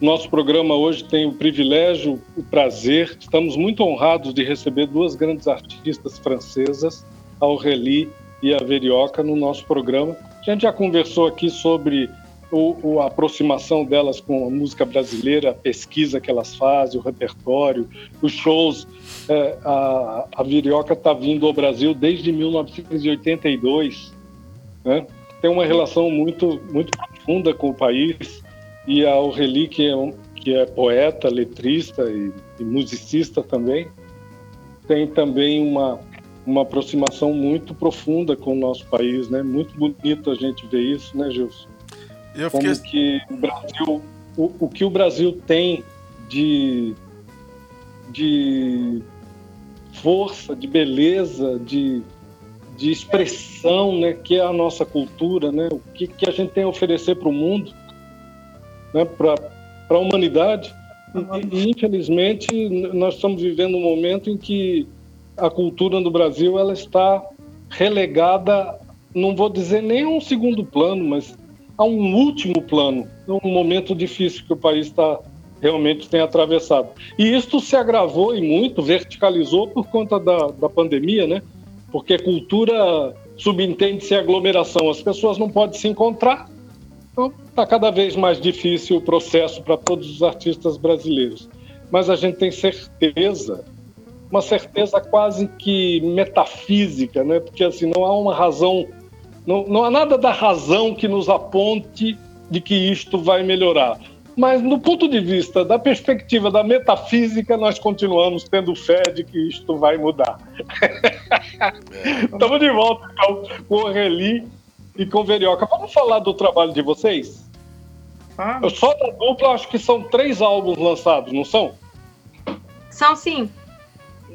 Nosso programa hoje tem o privilégio, o prazer, estamos muito honrados de receber duas grandes artistas francesas, a Aurélie e a Verioca, no nosso programa. A gente já conversou aqui sobre o, a aproximação delas com a música brasileira, a pesquisa que elas fazem, o repertório, os shows. É, a, a Virioca está vindo ao Brasil desde 1982, né? tem uma relação muito, muito profunda com o país e a Aurélie, que é, um, que é poeta, letrista e, e, musicista também, tem também uma, uma aproximação muito profunda com o nosso país, né? Muito bonito a gente ver isso, né, Gilson? Eu Como que o Brasil, o, o que o Brasil tem de, de força, de beleza, de, de expressão, né, que é a nossa cultura, né, o que, que a gente tem a oferecer para o mundo né, para a humanidade. E, infelizmente, nós estamos vivendo um momento em que a cultura no Brasil ela está relegada, não vou dizer nem a um segundo plano, mas a um último plano, num momento difícil que o país está realmente tem atravessado. E isto se agravou e muito, verticalizou por conta da, da pandemia, né? Porque cultura subentende-se aglomeração, as pessoas não podem se encontrar, então, está cada vez mais difícil o processo para todos os artistas brasileiros. Mas a gente tem certeza, uma certeza quase que metafísica, né? porque assim, não há uma razão, não, não há nada da razão que nos aponte de que isto vai melhorar. Mas, no ponto de vista da perspectiva da metafísica, nós continuamos tendo fé de que isto vai mudar. Estamos de volta então, com o Reli e com Verioca. Vamos falar do trabalho de vocês? Ah. Eu só da dupla acho que são três álbuns lançados, não são? São sim.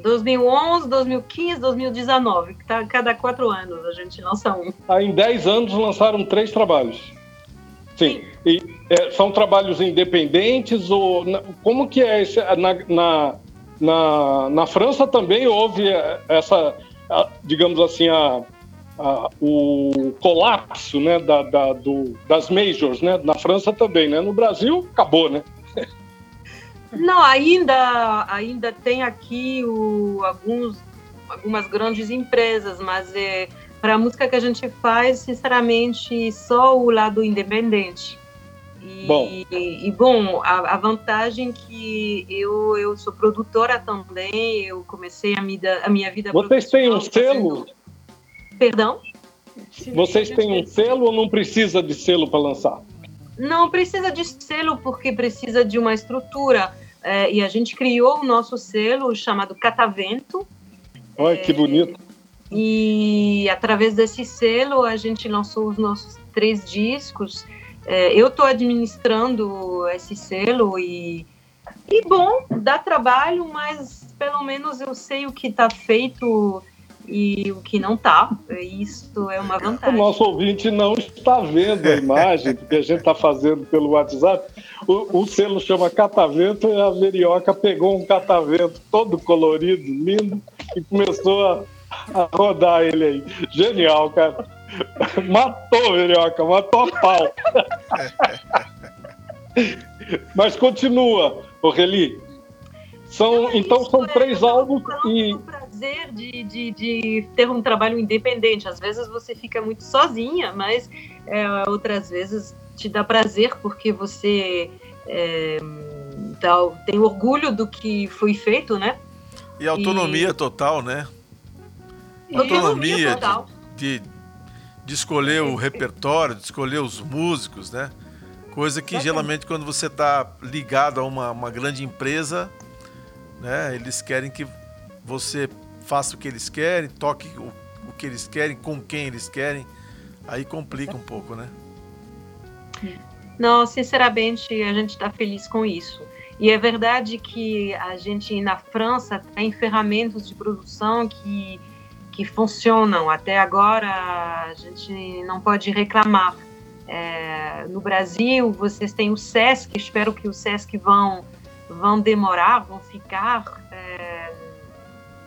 2011, 2015, 2019. Tá, cada quatro anos a gente lança um. Ah, em dez anos lançaram três trabalhos. Sim. sim. E é, são trabalhos independentes ou como que é esse, na, na, na, na França também houve essa, digamos assim, a o colapso né, da, da, do, das majors, né? Na França também, né? No Brasil, acabou, né? Não, ainda, ainda tem aqui o, alguns, algumas grandes empresas, mas é, para a música que a gente faz, sinceramente, só o lado independente. E bom, e, e bom a, a, vantagem que eu, eu sou produtora também, eu comecei a, mida, a minha vida... Vocês têm um selo? Perdão? Vocês têm um selo ou não precisa de selo para lançar? Não precisa de selo porque precisa de uma estrutura. É, e a gente criou o nosso selo chamado Catavento. Olha é, que bonito. E através desse selo a gente lançou os nossos três discos. É, eu estou administrando esse selo e, e bom, dá trabalho, mas pelo menos eu sei o que está feito e o que não está. Isso é uma vantagem. O nosso ouvinte não está vendo a imagem que a gente está fazendo pelo WhatsApp. O, o, selo chama Catavento e a Verioca pegou um catavento todo colorido, lindo, e começou a, a rodar ele aí. Genial, cara. Matou, Verioca, matou a pau. Mas continua, Oreli. São, então são três álbuns e prazer de, de, de, ter um trabalho independente. Às vezes você fica muito sozinha, mas é, outras vezes te dá prazer porque você é, tem orgulho do que foi feito, né? E autonomia e... total, né? autonomia total. De, de, de, escolher o repertório, de escolher os músicos, né? Coisa que geralmente quando você está ligado a uma, uma grande empresa, né? Eles querem que você faça o que eles querem, toque o, o que eles querem, com quem eles querem. Aí complica um pouco, né? Não, sinceramente, a gente está feliz com isso. E é verdade que a gente na França tem ferramentas de produção que, que funcionam. Até agora a gente não pode reclamar. É, no Brasil, vocês têm o SESC, espero que o SESC vão, vão demorar, vão ficar. É,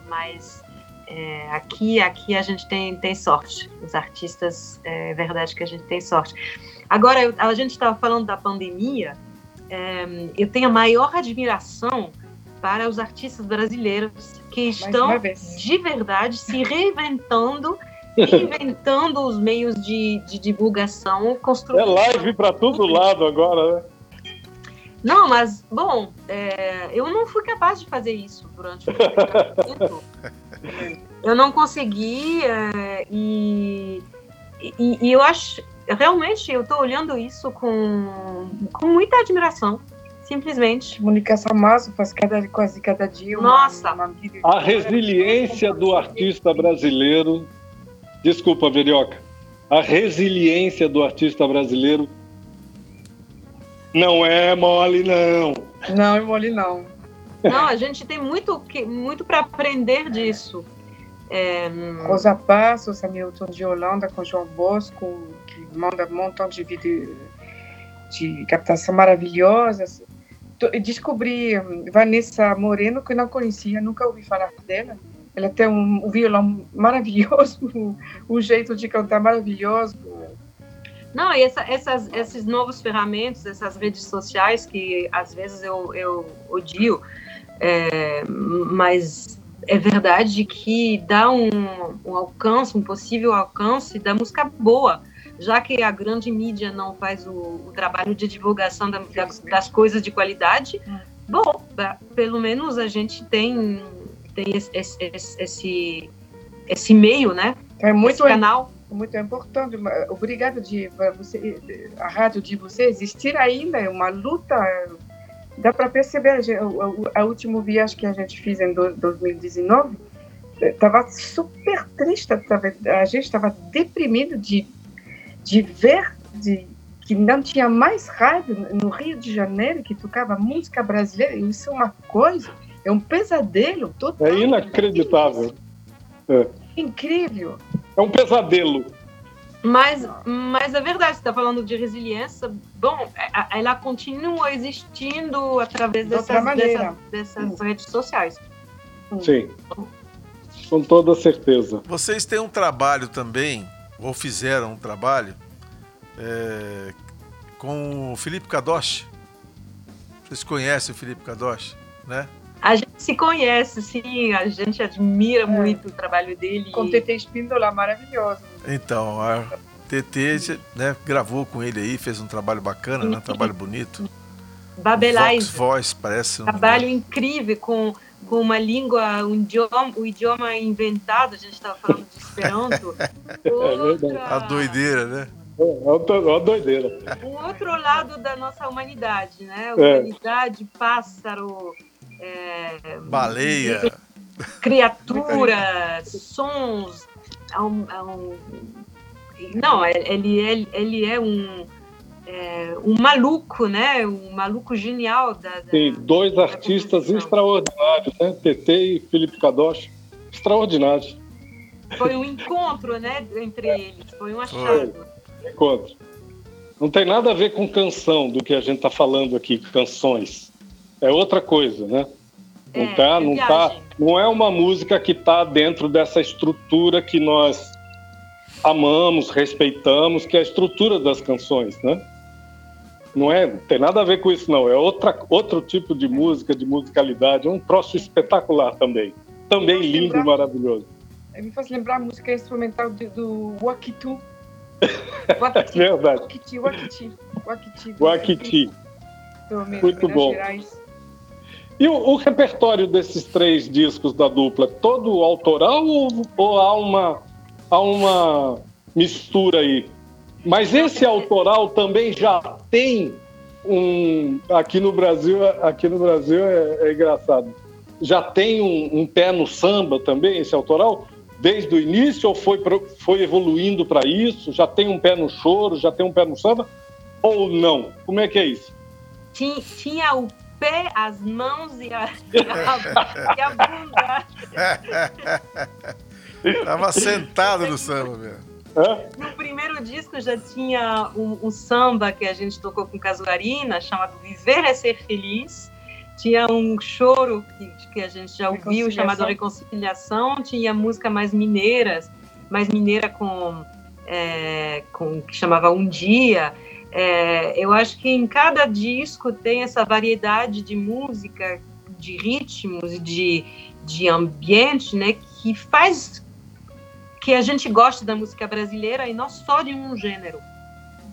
mas É, aqui, aqui a gente tem, tem sorte. Os artistas, é verdade que a gente tem sorte. Agora, a gente estava falando da pandemia. é, eu tenho a maior admiração para os artistas brasileiros que estão de verdade se reinventando, inventando os meios de, de divulgação, É construindo. live para todo lado agora, né? Não, mas, bom, é, eu não fui capaz de fazer isso durante o confinamento. Eu não consegui, é, e, e, e eu acho, realmente, eu estou olhando isso com, com muita admiração, simplesmente. Comunicação massa faz cada, quase cada dia uma, Nossa! uma A resiliência do artista brasileiro. Desculpa, Verioca. A resiliência do artista brasileiro não é mole, não. Não, é mole não. Não, a gente tem muito, que- muito para aprender disso. É, Rosa Passos, Hamilton de Holanda com João Bosco, que manda um montão de vídeo de captação maravilhosas. Descobri hum, Vanessa Moreno, que não conhecia, nunca ouvi falar dela. Ela tem um, um violão maravilhoso, um jeito de cantar maravilhoso. Não, e essa, essas, esses novos ferramentas, essas redes sociais que às vezes eu, eu odio, é, mas é verdade que dá um, um alcance, um possível alcance da música boa, já que a grande mídia não faz o, o trabalho de divulgação da- das, das coisas de qualidade. Bom, ba- pelo menos a gente tem, tem esse, esse, esse, esse meio, né? É muito esse canal. muito importante. Obrigado de você, a rádio de você existir ainda é uma luta. Dá para perceber a, última viagem que a gente fez em do- 2019 estava super triste, tava- a gente estava deprimido de de ver de que não tinha mais rádio no Rio de Janeiro que tocava música brasileira. Isso é uma coisa, é um pesadelo total. É inacreditável. Incrível. É um pesadelo. Mas, mas é verdade, você está falando de resiliência. Bom, a- ela continua existindo através De dessas, dessas, dessas redes sociais. Sim. Com toda certeza. Vocês têm um trabalho também, ou fizeram um trabalho, é, com o Felipe Kadosh. Vocês conhecem o Felipe Kadosh, né? A gente se conhece, sim, a gente admira É. muito o trabalho dele. Com TT Espíndola, maravilhoso. Então, a TT né, gravou com ele aí, fez um trabalho bacana, né? Um trabalho bonito. Babelais, Vox Voice, parece. um- trabalho incrível com, com uma língua, um idioma, um idioma inventado, a gente estava falando de Esperanto. verdade. A doideira, né? É uma- uma doideira. um outro lado da nossa humanidade, né? É. Humanidade, pássaro, é, Baleia. criatura, sons. é um- é um- Não, ele, ele, ele é um, é, um maluco, né? Um maluco genial da, da- Tem dois artistas composição. extraordinários, né? TT e Felipe Kadosh. Extraordinários. Foi um encontro, né? Entre eles, foi um achado. Encontro. Não tem nada a ver com canção do que a gente está falando aqui, canções. É outra coisa, né? Não, É, tá, é não, tá, não é uma música que está dentro dessa estrutura que nós amamos, respeitamos, que é a estrutura das canções, né? Não é, tem nada a ver com isso, não. É outra, outro tipo de música, de musicalidade. É um troço espetacular também. Também lindo e lembrar? maravilhoso. Me faz lembrar a música instrumental de- do Wakitu. Wakiti. Verdade. Wakiti, Wakiti. Wakiti. O Akiti. do Minas Muito bom. Gerais. E o, o repertório desses três discos da dupla, todo autoral ou, ou há, uma, há uma mistura aí? Mas esse autoral também já tem um. Aqui no Brasil, aqui no Brasil é, é engraçado. Já tem um, um pé no samba também, esse autoral? Desde o início ou foi, foi evoluindo para isso? Já tem um pé no choro, já tem um pé no samba? Ou não? Como é que é isso? Tinha, tinha o pé, as mãos e a, e a bunda. Tava sentado no samba mesmo. Hã? No primeiro disco já tinha um, um samba que a gente tocou com Casuarina, chamado Viver é Ser Feliz. tinha um choro que, que a gente já ouviu, chamado Reconciliação, tinha música mais mineiras, mais mineira com, é, com que chamava Um Dia. É, eu acho que em cada disco tem essa variedade de música, de ritmos, de, de ambiente, né, que faz que a gente goste da música brasileira e não só de um gênero.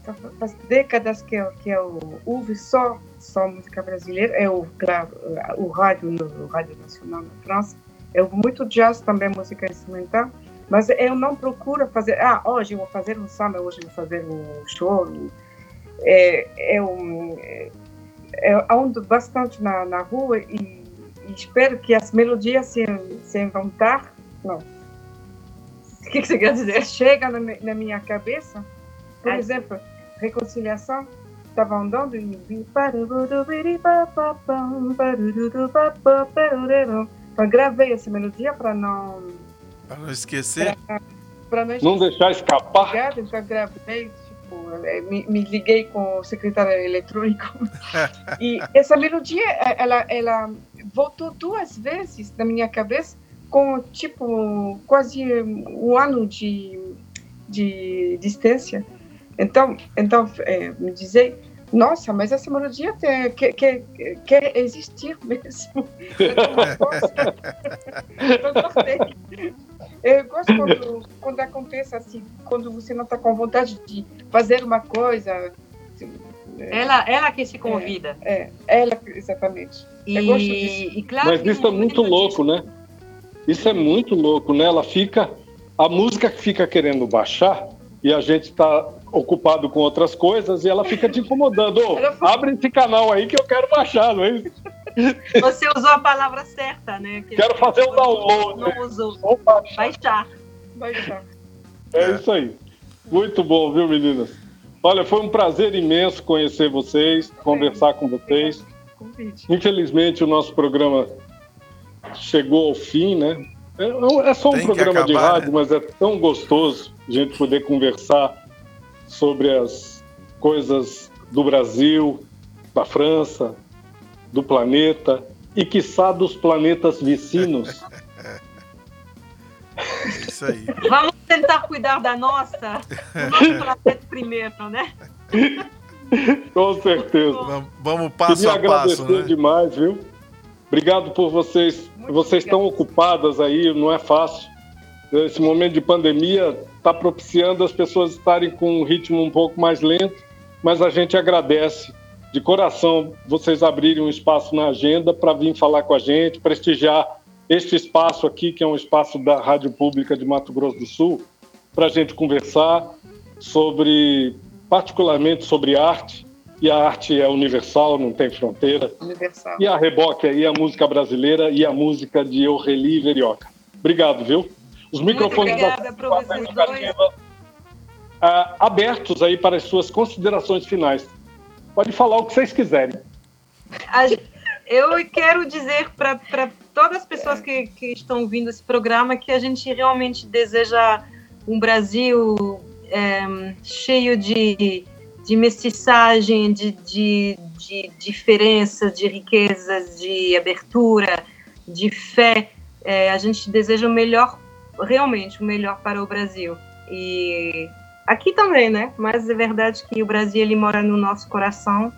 Então, faz décadas que eu, que eu ouvo só, só música brasileira. Eu gravo o rádio, no, rádio nacional na França. Eu ouvo muito jazz também, música instrumental. Mas eu não procuro fazer, ah, hoje eu vou fazer um samba, hoje eu vou fazer um show. É, eu, eu ando bastante na, na rua e, e espero que as melodias se, se inventar. Não, O que, que você quer dizer? chega na, na minha cabeça. Por Ai. exemplo, reconciliação. Estava andando e. Então, gravei essa melodia para não. Para não esquecer. Para não Não deixar escapar. Obrigada, então gravei, tipo, me, me liguei com o secretário eletrônico. e essa melodia, ela, ela voltou duas vezes na minha cabeça, com, tipo, quase um ano de, de distância. Então, então eh, me dizer, nossa, mas essa melodia tem, quer, quer, quer existir mesmo. Eu gosto. Eu gostei. Eu gosto quando, quando acontece assim, quando você não está com vontade de fazer uma coisa. Ela, ela que se convida. É, ela, exatamente. Eu gosto disso. E, e claro Mas isso é muito louco, né? Isso é muito louco, né? Ela fica. A música fica querendo baixar e a gente está ocupado com outras coisas e ela fica te incomodando. Abre esse canal aí que eu quero baixar, não é isso? Você usou a palavra certa, né? Que Quero fazer o download. Não usou. Vou baixar. Baixar. Vai deixar. É isso aí. Muito bom, viu, meninas? Olha, foi um prazer imenso conhecer vocês, conversar com vocês. Infelizmente, o nosso programa chegou ao fim, né? É, é só um Tem programa de acabar, rádio, né? mas é tão gostoso a gente poder conversar sobre as coisas do Brasil, da França, do planeta e, quiçá, dos planetas vizinhos. É isso aí. Vamos tentar cuidar da nossa. Vamos para planeta primeiro, né? Com certeza. Vamos, vamos passo Queria a passo, agradecer né? demais, viu? Obrigado por vocês. Vocês estão ocupadas aí, não é fácil. Esse momento de pandemia está propiciando as pessoas estarem com um ritmo um pouco mais lento, mas a gente agradece de coração vocês abrirem um espaço na agenda para vir falar com a gente, prestigiar este espaço aqui, que é um espaço da Rádio Pública de Mato Grosso do Sul, para a gente conversar sobre, particularmente sobre arte, e a arte é universal, não tem fronteira, Universal. e a reboque aí, a música brasileira e a música de Aureli Verioca. Obrigado, viu? Os microfones obrigada para vocês dois. ah, abertos aí para as suas considerações finais. Pode falar o que vocês quiserem. Eu quero dizer para todas as pessoas que, que estão ouvindo esse programa que a gente realmente deseja um Brasil eh, cheio de, de mestiçagem, de, de, de diferenças, de riquezas, de abertura, de fé. Eh, a gente deseja o melhor, realmente o melhor para o Brasil. E aqui também, né? Mas é verdade que o Brasil ele mora no nosso coração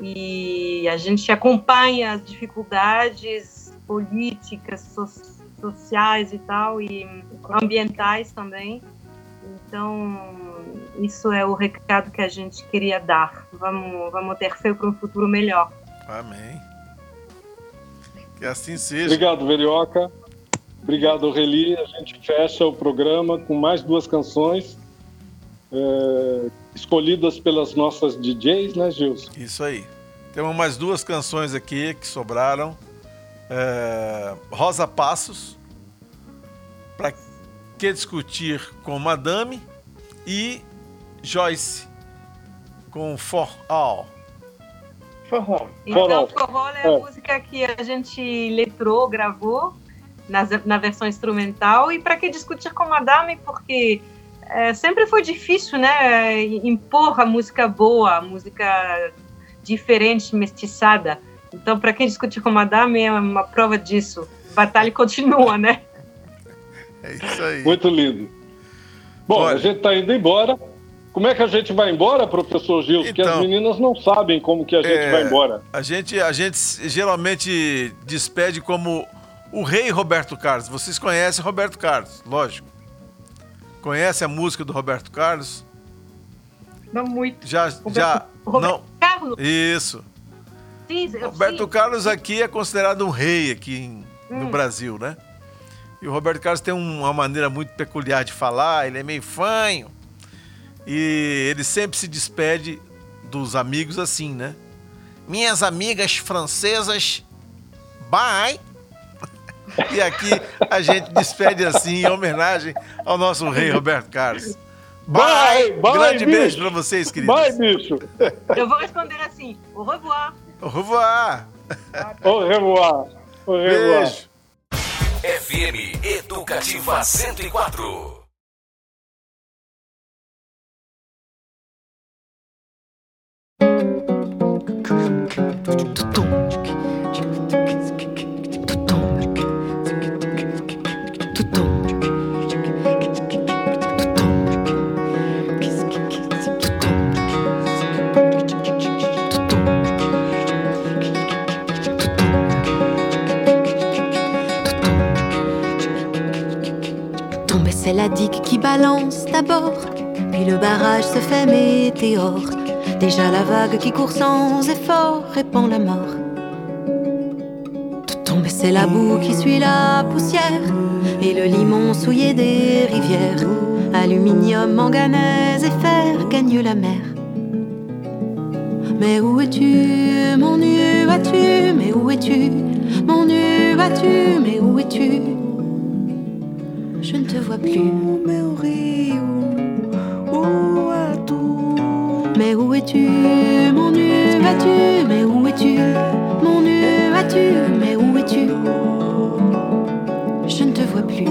e a gente acompanha as dificuldades políticas, so- sociais e tal, e ambientais também. Então, isso é o recado que a gente queria dar. Vamos, vamos ter fé para um futuro melhor. Amém. Que assim seja. Obrigado, Verioca. Obrigado, Aureli. A gente fecha o programa com mais duas canções é, escolhidas pelas nossas DJs, né, Gilson? Isso aí. Temos mais duas canções aqui que sobraram. É, Rosa Passos, que discutir com Madame, e Joyce, com For All. Forró. Então, Forró. Forró é a É. música que a gente letrou, gravou nas, na versão instrumental. E para que discutir com Madame? Porque é, sempre foi difícil, né? Impor a música boa, a música diferente, mestiçada. Então, para quem discute com Madame, é uma prova disso. Batalha continua, né? É isso aí. Muito lindo. Bom, Olha. a gente está indo embora. Como é que a gente vai embora, professor Gil? Porque Então, as meninas não sabem como que a gente é, vai embora. A gente, a gente geralmente despede como o rei Roberto Carlos. Vocês conhecem Roberto Carlos, lógico. Conhece a música do Roberto Carlos? Não muito. Já, já, Roberto não. Carlos, Isso. sim, Roberto sim. Carlos aqui é considerado um rei aqui em- no Hum. Brasil, né? E o Roberto Carlos tem um- uma maneira muito peculiar de falar, ele é meio fanho. E ele sempre se despede dos amigos assim, né? Minhas amigas francesas, bye! E aqui a gente despede assim, em homenagem ao nosso rei Roberto Carlos. Bye, bye, Grande bicho. beijo pra vocês, queridos. Vai, bicho! Eu vou responder assim: au revoir. Au revoir. Au revoir! Au revoir! Beijo. FM Educativa 104. C'est la digue qui balance d'abord, puis le barrage se fait météore. Déjà la vague qui court sans effort répand la mort. Tout tomber, c'est la boue qui suit la poussière, et le limon souillé des rivières. Aluminium, manganèse et fer gagnent la mer. Mais où es-tu, mon nu as-tu? Mais où es-tu, mon nu as-tu? Mais où es-tu? Je ne te vois plus. Mais où es-tu, mon nu as-tu? Mais où es-tu, mon nu as-tu? Mais où es-tu? Je ne te vois plus.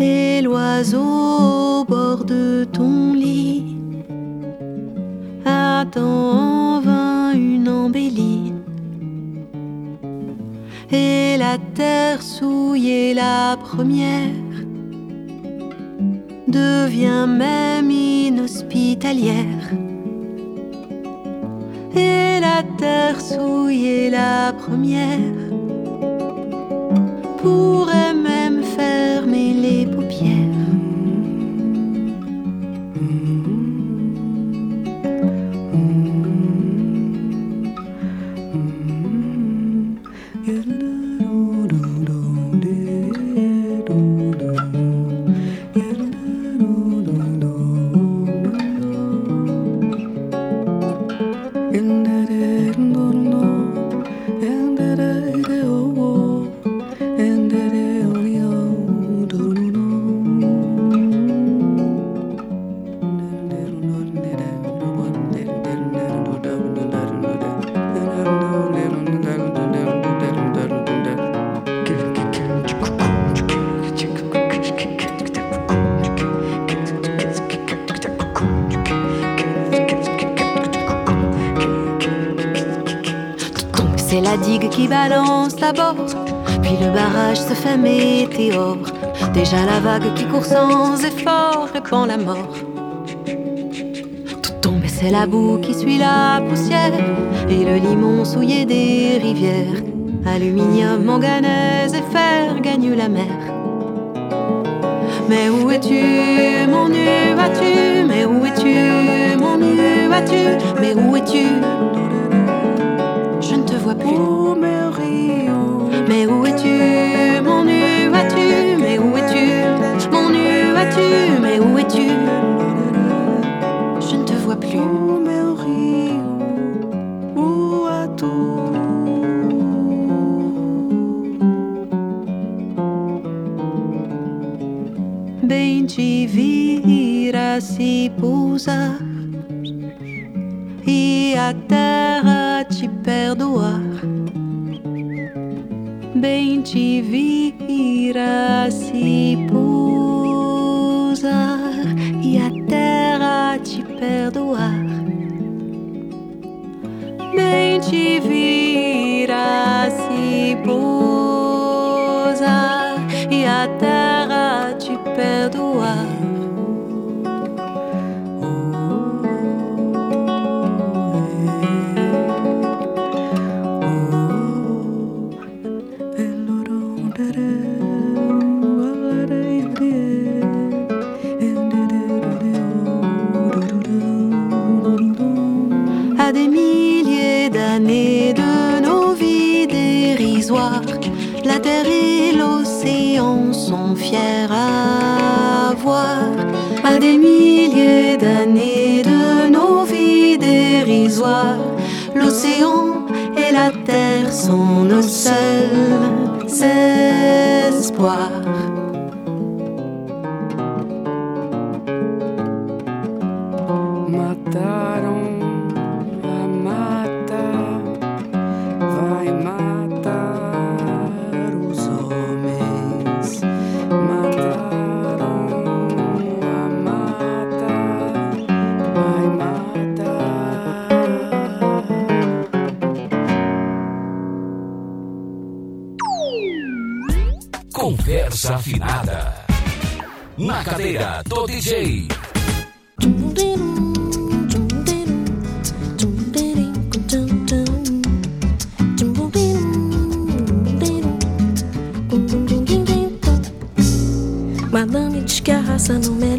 Et l'oiseau au bord de ton en vain une embellie. Et la terre souillée la première devient même inhospitalière. Et la terre souillée la première pourrait balance d'abord, puis le barrage se fait météore. Déjà la vague qui court sans effort répand la mort. Tout tombe, c'est la boue qui suit la poussière, et le limon souillé des rivières. Aluminium, manganèse et fer gagnent la mer. Mais où es-tu, mon nu vas-tu Mais où es-tu, mon nu vas-tu Mais où es-tu? Je ne te vois plus. Mais où es-tu, mon nu vas-tu Mais où es-tu, mon nu vas-tu Mais où es-tu? Je ne te vois plus. Bem te vir se pousar e a terra te perdoar. bem te vira se pousar e a terra te perdoar. Bem te vira se pousar e a terra te perdoar. L'océan et la terre sont nos seuls espoirs. Conversa afinada. Na cadeira do DJ. Malandro diz que a raça não merece